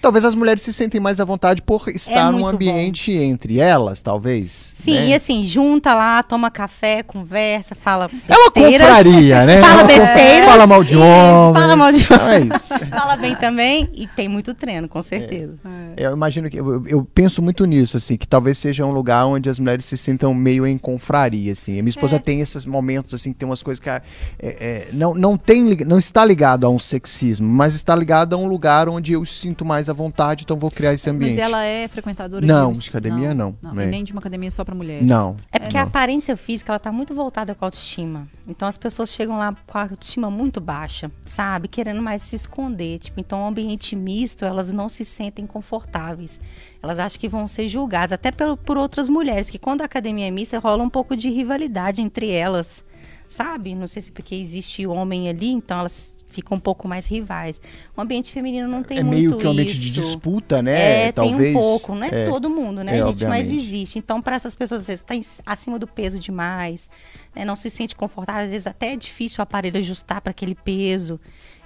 Talvez as mulheres se sentem mais à vontade por estar num É muito ambiente entre elas, talvez. Sim, né? e assim, junta lá, toma café, conversa, fala É uma confraria, né? [LAUGHS] Fala É besteiras. Fala mal de homens. Fala mal de Então É. [LAUGHS] Fala bem também e tem muito treino, com certeza. Eu imagino que eu, eu penso muito nisso, assim, que talvez seja um lugar onde as mulheres se sintam meio em confraria, assim. A minha esposa tem esses momentos, assim, que tem umas coisas que é, é, não, não tem, não está ligado a um sexismo, mas está ligado a um lugar onde eu sinto mais à vontade, então vou criar esse ambiente. Mas ela é frequentadora Não, de, de academia não, não. né? E nem de uma academia só pra mulheres. Não. É porque a aparência física, ela tá muito voltada com a autoestima. Então as pessoas chegam lá com a autoestima muito baixa, sabe? Querendo mais se esconder. Tipo, então o ambiente misto, elas não se sentem confortáveis. Elas acham que vão ser julgadas, até por, por outras mulheres, que quando a academia é mista, rola um pouco de rivalidade entre elas, sabe? Não sei se porque existe homem ali, então elas ficam um pouco mais rivais. O ambiente feminino não tem é muito meio que um ambiente de isso. disputa, né? É, talvez. tem um pouco, não é, É. todo mundo, né, É, gente? Mas existe. Então, para essas pessoas, às vezes, está acima do peso demais, né, não se sente confortável, às vezes até é difícil o aparelho ajustar para aquele peso,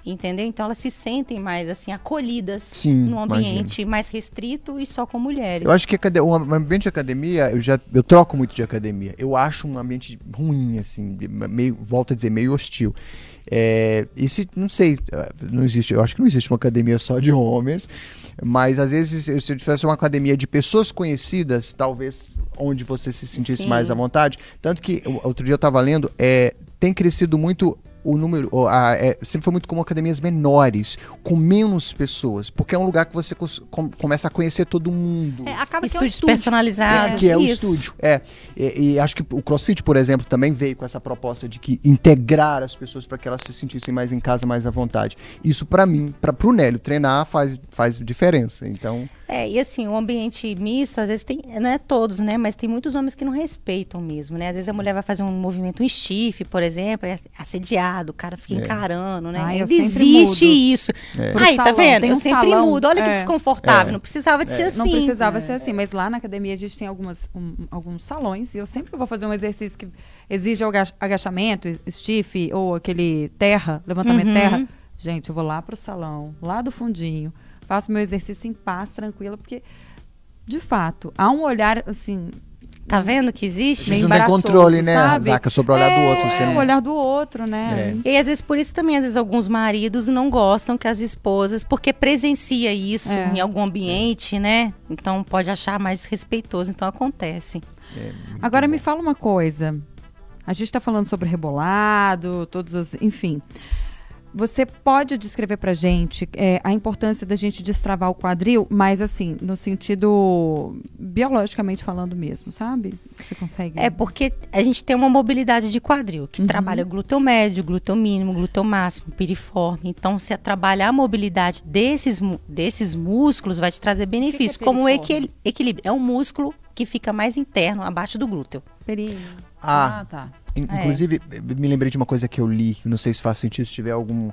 entendeu? Então, elas se sentem mais, assim, acolhidas Sim, num ambiente mais restrito e só com mulheres. Eu acho que o ambiente de academia, eu já eu troco muito de academia. Eu acho um ambiente ruim, assim, meio, volto a dizer, meio hostil. É, isso, não sei, eh, não existe, eu acho que não existe uma academia só de homens, mas às vezes, se eu tivesse uma academia de pessoas conhecidas, talvez onde você se sentisse Sim. mais à vontade. Tanto que, outro dia eu estava lendo, é, tem crescido muito o número, o- a- é, sempre foi muito como academias menores, com menos pessoas, porque é um lugar que você com- começa a conhecer todo mundo. É, acaba que é um personalizados. Que é o isso. estúdio. É. E, e acho que o CrossFit, por exemplo, também veio com essa proposta de que integrar as pessoas para que elas se sentissem mais em casa, mais à vontade. Isso para mim, para pro Nélio treinar faz, faz diferença. Então, É, e assim, o ambiente misto, às vezes tem, não é todos, né? Mas tem muitos homens que não respeitam mesmo, né? Às vezes a mulher vai fazer um movimento, um stiff, por exemplo, é assediado, o cara fica encarando, né? Ai, existe mudo. isso. Pro Aí, tá vendo? tem Eu um sempre salão, mudo. Olha que é. desconfortável. É. Não precisava de ser assim. Não precisava ser assim, mas lá na academia a gente tem algumas, um- alguns salões e eu sempre vou fazer um exercício que exige aga- agachamento, stiff ou aquele terra, levantamento Uhum. terra. Gente, eu vou lá pro salão, lá do fundinho, faço meu exercício em paz, tranquila, porque de fato, há um olhar assim, Tá vendo que a existe? gente meio não tem controle, né, sabe? Zaca, sobre o olhar do outro. Você É, não- o olhar do outro, né? É. E às vezes por isso também, às vezes, alguns maridos não gostam que as esposas, porque presencia isso É. em algum ambiente, né? Então pode achar mais respeitoso. Então acontece. Agora me fala uma coisa. A gente está falando sobre rebolado, todos os. Enfim. Você pode descrever pra gente é, a importância da gente destravar o quadril, mas assim, no sentido biologicamente falando mesmo, sabe? Você consegue. É porque a gente tem uma mobilidade de quadril, que trabalha glúteo médio, glúteo mínimo, glúteo máximo, piriforme. Então, se trabalhar a mobilidade desses, desses músculos, vai te trazer benefícios, como o equil- equilíbrio. É um músculo que fica mais interno, abaixo do glúteo. Peri- Ah, Ah, tá. In- Inclusive, me lembrei de uma coisa que eu li, não sei se faz sentido, se tiver algum,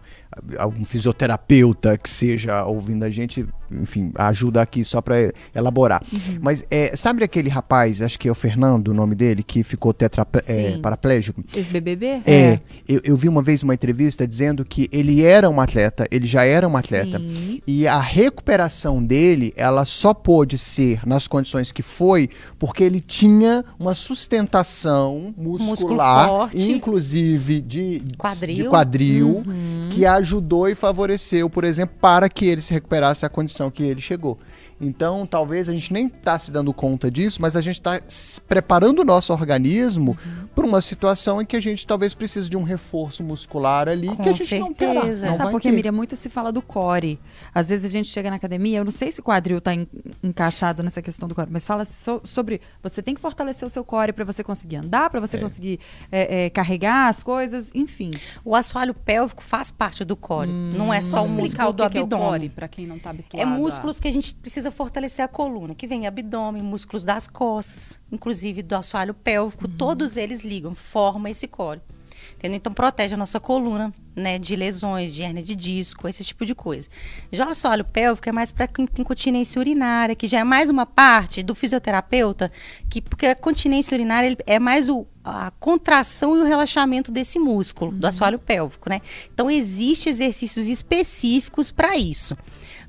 algum fisioterapeuta que seja ouvindo a gente, enfim, ajuda aqui só pra elaborar. Mas é, sabe aquele rapaz, acho que é o Fernando o nome dele, que ficou tetraple- é, paraplégico? Ex-BBB? É, eu, eu vi uma vez uma entrevista dizendo que ele era um atleta, ele já era um atleta. Sim. E a recuperação dele, ela só pôde ser nas condições que foi, porque ele tinha uma sustentação muscular, inclusive de Quadril. de quadril que ajudou e favoreceu, por exemplo, para que ele se recuperasse à condição que ele chegou. Então, talvez a gente nem está se dando conta disso, mas a gente está preparando o nosso organismo para uma situação em que a gente talvez precise de um reforço muscular ali Com que a gente não terá. certeza. Não Sabe vai porque, ter. Miriam, muito se fala do core. Às vezes a gente chega na academia, eu não sei se o quadril está encaixado nessa questão do core, mas fala so- sobre você tem que fortalecer o seu core para você conseguir andar, para você conseguir é, é, carregar as coisas, enfim. O assoalho pélvico faz parte do core. não é só o músculo do que é abdômen. core, pra quem não tá habituado. É a- músculos que a gente precisa fortalecer a coluna, que vem abdômen, músculos das costas, inclusive do assoalho pélvico, todos eles ligam, formam esse core. Entendeu? Então protege a nossa coluna, né, de lesões, de hernia de disco, esse tipo de coisa. Já o assoalho pélvico é mais para quem tem continência urinária, que já é mais uma parte do fisioterapeuta, que porque a continência urinária é mais o, a contração e o relaxamento desse músculo, do assoalho pélvico, né? Então, existem exercícios específicos para isso.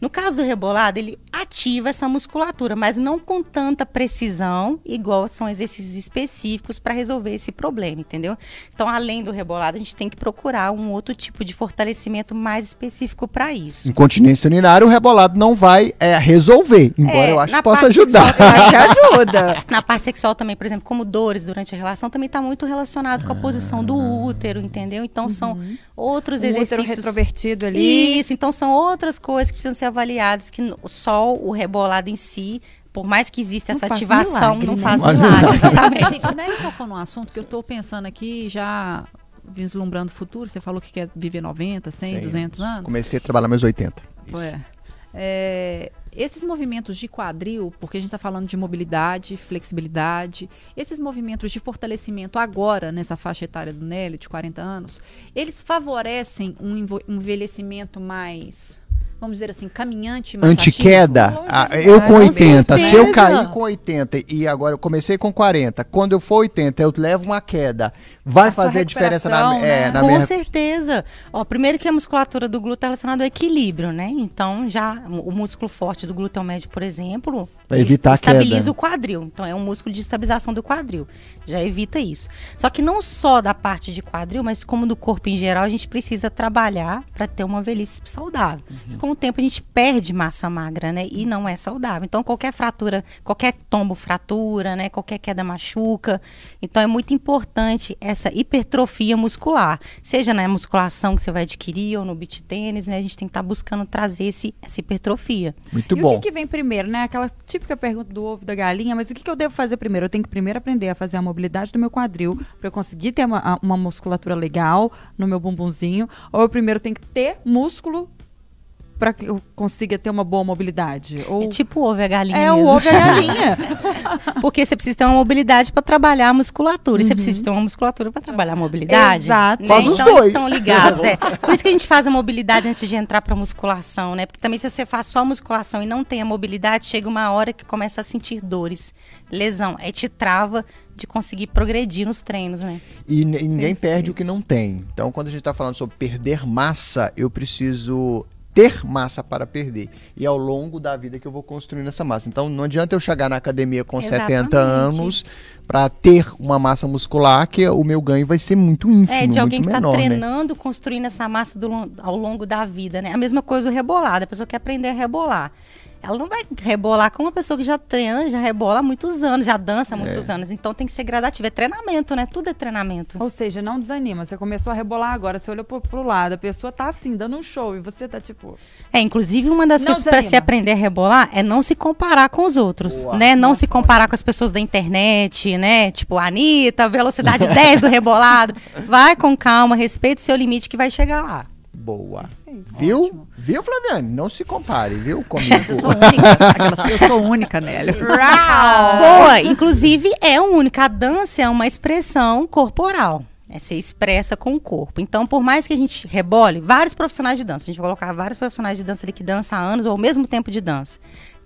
No caso do rebolado, ele ativa essa musculatura, mas não com tanta precisão, igual são exercícios específicos para resolver esse problema, entendeu? Então, além do rebolado, a gente tem que procurar um outro tipo de fortalecimento mais específico para isso. Incontinência urinária, o rebolado não vai é, resolver, embora É, eu acho que possa ajudar. sexual, ajuda. [LAUGHS] Na parte sexual também, por exemplo, como dores durante a relação, também está muito relacionado com a posição do útero, entendeu? Então, são outros útero exercícios. retrovertido ali. Isso, então são outras coisas que precisam ser avaliadas, que só o rebolado em si, por mais que exista Não essa ativação, milagre, não né? faz Faz milagre, milagre. exatamente. Assim, tocou num assunto que eu estou pensando aqui, já vislumbrando o futuro. Você falou que quer viver 90, 100, Sim. 200 anos. Comecei a trabalhar meus 80. Isso. É. É, esses movimentos de quadril, porque a gente está falando de mobilidade, flexibilidade, esses movimentos de fortalecimento agora, nessa faixa etária do Nélio, de 40 anos, eles favorecem um envelhecimento mais, vamos dizer assim, caminhante, Antiqueda, ah, eu com Com 80, se eu cair com 80 e agora eu comecei com 40, quando eu for 80 eu levo uma queda, vai A fazer diferença na, é, né? na Com minha... certeza. Ó, primeiro que a musculatura do glúteo é relacionada ao equilíbrio, né? Então, já o músculo forte do glúteo médio, por exemplo, Pra evitar estabiliza queda. o quadril. Então, é um músculo de estabilização do quadril. Já evita isso. Só que não só da parte de quadril, mas como do corpo em geral, a gente precisa trabalhar para ter uma velhice saudável. Uhum. Com o tempo, a gente perde massa magra, né? E não é saudável. Então, qualquer fratura, qualquer tombo fratura, né? Qualquer queda machuca. Então, é muito importante essa hipertrofia muscular. Seja na musculação que você vai adquirir ou no beach tênis, né? A gente tem que estar buscando trazer esse, essa hipertrofia. Muito e bom. o que, que vem primeiro, né? Aquela típica pergunta do ovo da galinha, mas o que, que eu devo fazer primeiro? Eu tenho que primeiro aprender a fazer a mobilidade do meu quadril para eu conseguir ter uma, uma musculatura legal no meu bumbumzinho, ou eu primeiro tenho que ter músculo para que eu consiga ter uma boa mobilidade? Ou É tipo o ovo e a galinha é o mesmo. ovo e a galinha. [LAUGHS] Porque você precisa ter uma mobilidade para trabalhar a musculatura. E você precisa ter uma musculatura para trabalhar a mobilidade. Exato. né? Faz os então, dois. estão ligados. É. [LAUGHS] Por isso que a gente faz a mobilidade antes de entrar para musculação, né? Porque também se você faz só a musculação e não tem a mobilidade, chega uma hora que começa a sentir dores, lesão. Aí te trava de conseguir progredir nos treinos, né? E, e ninguém perde o que não tem. Então, quando a gente está falando sobre perder massa, eu preciso ter massa para perder. E ao longo da vida que eu vou construindo essa massa. Então, não adianta eu chegar na academia com 70 Exatamente. anos para ter uma massa muscular que o meu ganho vai ser muito ínfimo, É, de alguém que está né? treinando, construindo essa massa do ao longo da vida, né? A mesma coisa o rebolado. A pessoa quer aprender a rebolar. Ela não vai rebolar com uma pessoa que já treina, já rebola há muitos anos, já dança há muitos anos. Então tem que ser gradativo. É treinamento, né? Tudo é treinamento. Ou seja, não desanima. Você começou a rebolar agora, você olhou pro, pro lado, a pessoa tá assim, dando um show, e você tá tipo. É, inclusive uma das Não coisas para se aprender a rebolar é não se comparar com os outros, Boa. né? Não Nossa, se comparar com as pessoas da internet, né? Tipo, a Anitta, velocidade [LAUGHS] 10 do rebolado. Vai com calma, respeita o seu limite que vai chegar lá. Boa. Viu? ótimo. Viu, Flaviane? Não se compare, viu? [LAUGHS] Comigo. Eu sou única. Aquelas- eu sou única, Nélio. Boa! Inclusive, é única. A dança é uma expressão corporal. É ser expressa com o corpo. Então, por mais que a gente rebole, vários profissionais de dança, a gente vai colocar vários profissionais de dança ali que dançam há anos ou ao mesmo tempo de dança.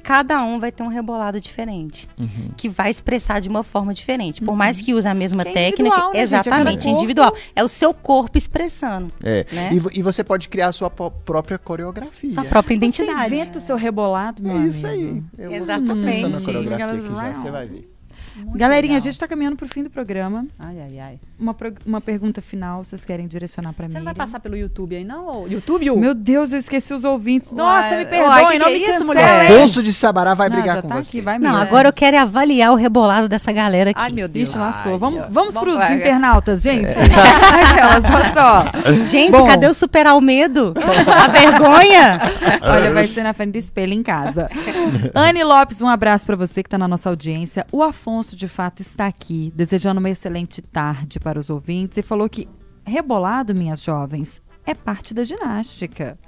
Cada um vai ter um rebolado diferente, Uhum. que vai expressar de uma forma diferente. Por mais que use a mesma Que é técnica, né, gente? É exatamente, corpo. individual. É o seu corpo expressando É. né? E, e você pode criar a sua própria coreografia. sua própria Você identidade. inventa o seu rebolado, meu É isso amigo. aí. Eu vou Exatamente. pensando na coreografia aqui já, você vai ver. Muito Galerinha, a legal. gente tá caminhando pro fim do programa. Ai, ai, ai. Uma, pro- uma pergunta final, vocês querem direcionar pra mim? Você não vai passar pelo YouTube aí, não? YouTube? Meu Deus, eu esqueci os ouvintes. Uai, Nossa, me uai, perdoem, que não que me é isso, mulher? Afonso de Sabará vai Não, brigar já com tá você. aqui, vai Não, mesmo. agora eu quero é avaliar o rebolado dessa galera aqui. Ai, meu Deus. Ixi, lascou. Ai, vamos vamos pros lá. internautas, gente. [LAUGHS] Aquelas, olha só. Gente, Bom. cadê o superar o medo? A vergonha? Olha, vai ser na frente do espelho em casa. [LAUGHS] Anne Lopes, um abraço pra você que tá na nossa audiência. O Afonso, de fato, está aqui, desejando uma excelente tarde para os ouvintes e falou que rebolado, minhas jovens, é parte da ginástica.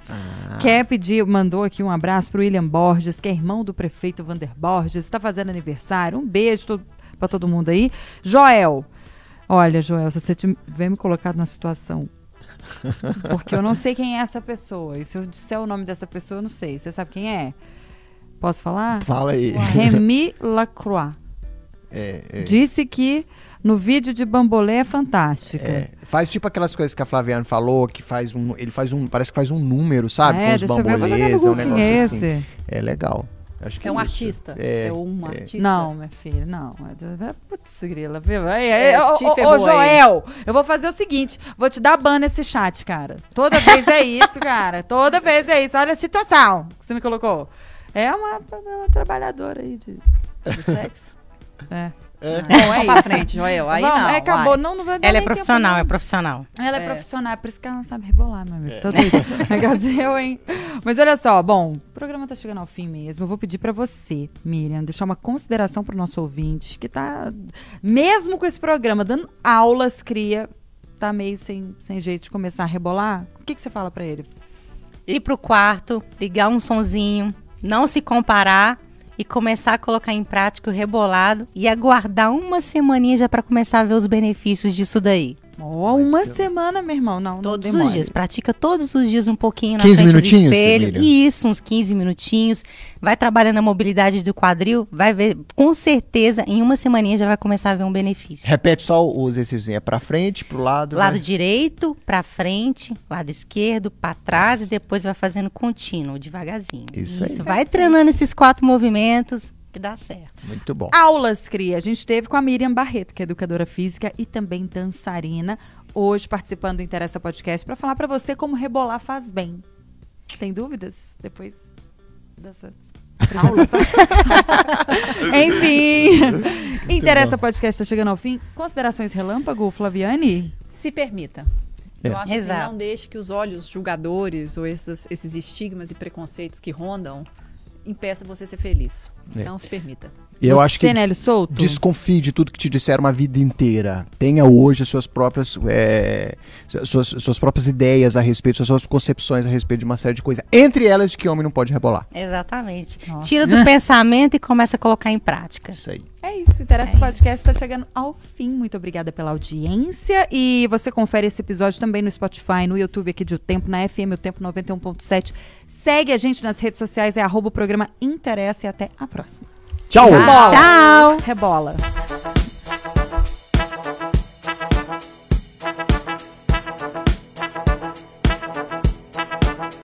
Quer pedir, mandou aqui um abraço pro William Borges, que é irmão do prefeito Vander Borges, está fazendo aniversário. Um beijo to para todo mundo aí. Joel, olha, Joel, se você tiver me colocado na situação [LAUGHS] Porque eu não sei quem é essa pessoa. E se eu disser o nome dessa pessoa, eu não sei. Você sabe quem é? Posso falar? Fala aí. Remy Lacroix. É, é, Disse que no vídeo de bambolê é fantástica. é. Faz tipo aquelas coisas que a Flaviana falou, que faz um. Ele faz um. Parece que faz um número, sabe? É, Com os bambolês, é um negócio é assim. esse. É legal. Acho que É um isso. artista. É, É, um é. artista. Não, minha filha, não. Putz, grila, viu? É, aí, ô, ô, aí. Joel, eu vou fazer o seguinte: vou te dar ban nesse chat, cara. Toda vez é isso, [LAUGHS] cara. Toda vez é isso. Olha a situação que você me colocou. É uma, uma trabalhadora aí de. Do sexo? É. É. Bom, é isso. frente, Joel. Aí Vamos, não. é, acabou. Não, não vai dar Ela é profissional, é profissional. Ela é, É. profissional, é por isso que ela não sabe rebolar, meu amigo. Tô doida. [LAUGHS] Negócio eu, hein? Mas olha só, bom, o programa tá chegando ao fim mesmo. Eu vou pedir pra você, Miriam, deixar uma consideração pro nosso ouvinte, que tá, mesmo com esse programa, dando aulas, cria, tá meio sem, sem jeito de começar a rebolar. O que, que você fala pra ele? Ir pro quarto, ligar um sonzinho, não se comparar e começar a colocar em prática o rebolado e aguardar uma semaninha já para começar a ver os benefícios disso daí. Ó, uma semana, meu irmão. Não, não Todos demore. os dias, pratica todos os dias um pouquinho na 15 frente do espelho. Miriam? Isso, uns 15 minutinhos. Vai trabalhando a mobilidade do quadril, vai ver, com certeza, em uma semaninha já vai começar a ver um benefício. Repete só o exercício. É pra frente, pro lado. Lado né? direito, pra frente, lado esquerdo, pra trás e depois vai fazendo contínuo, devagarzinho. Isso aí. Vai treinando esses quatro movimentos que dá certo. Muito bom. Aulas Cria. A gente teve com a Miriam Barreto, que é educadora física e também dançarina, hoje participando do Interessa Podcast para falar para você como rebolar faz bem. Tem dúvidas depois dessa apresentação? [LAUGHS] Enfim, Interessa Podcast está chegando ao fim. Considerações relâmpago, Flaviane? Se permita. É. Eu acho assim, Exato. não deixe que os olhos julgadores ou esses, esses estigmas e preconceitos que rondam impeçam você ser feliz. É. Não se permita. E eu você, acho que Souto? desconfie de tudo que te disseram uma vida inteira. Tenha hoje as suas próprias, é, suas, suas próprias ideias a respeito, suas concepções a respeito de uma série de coisas. Entre elas de que homem não pode rebolar. Exatamente. Nossa. Tira do [LAUGHS] pensamento e começa a colocar em prática. Isso aí. É isso, o Interessa É Podcast está chegando ao fim. Muito obrigada pela audiência. E você confere esse episódio também no Spotify, no YouTube aqui de O Tempo, na FM O Tempo 91.7. Segue a gente nas redes sociais, é arroba o programa Interessa e até a próxima. Tchau! Rebola. Tchau! Rebola.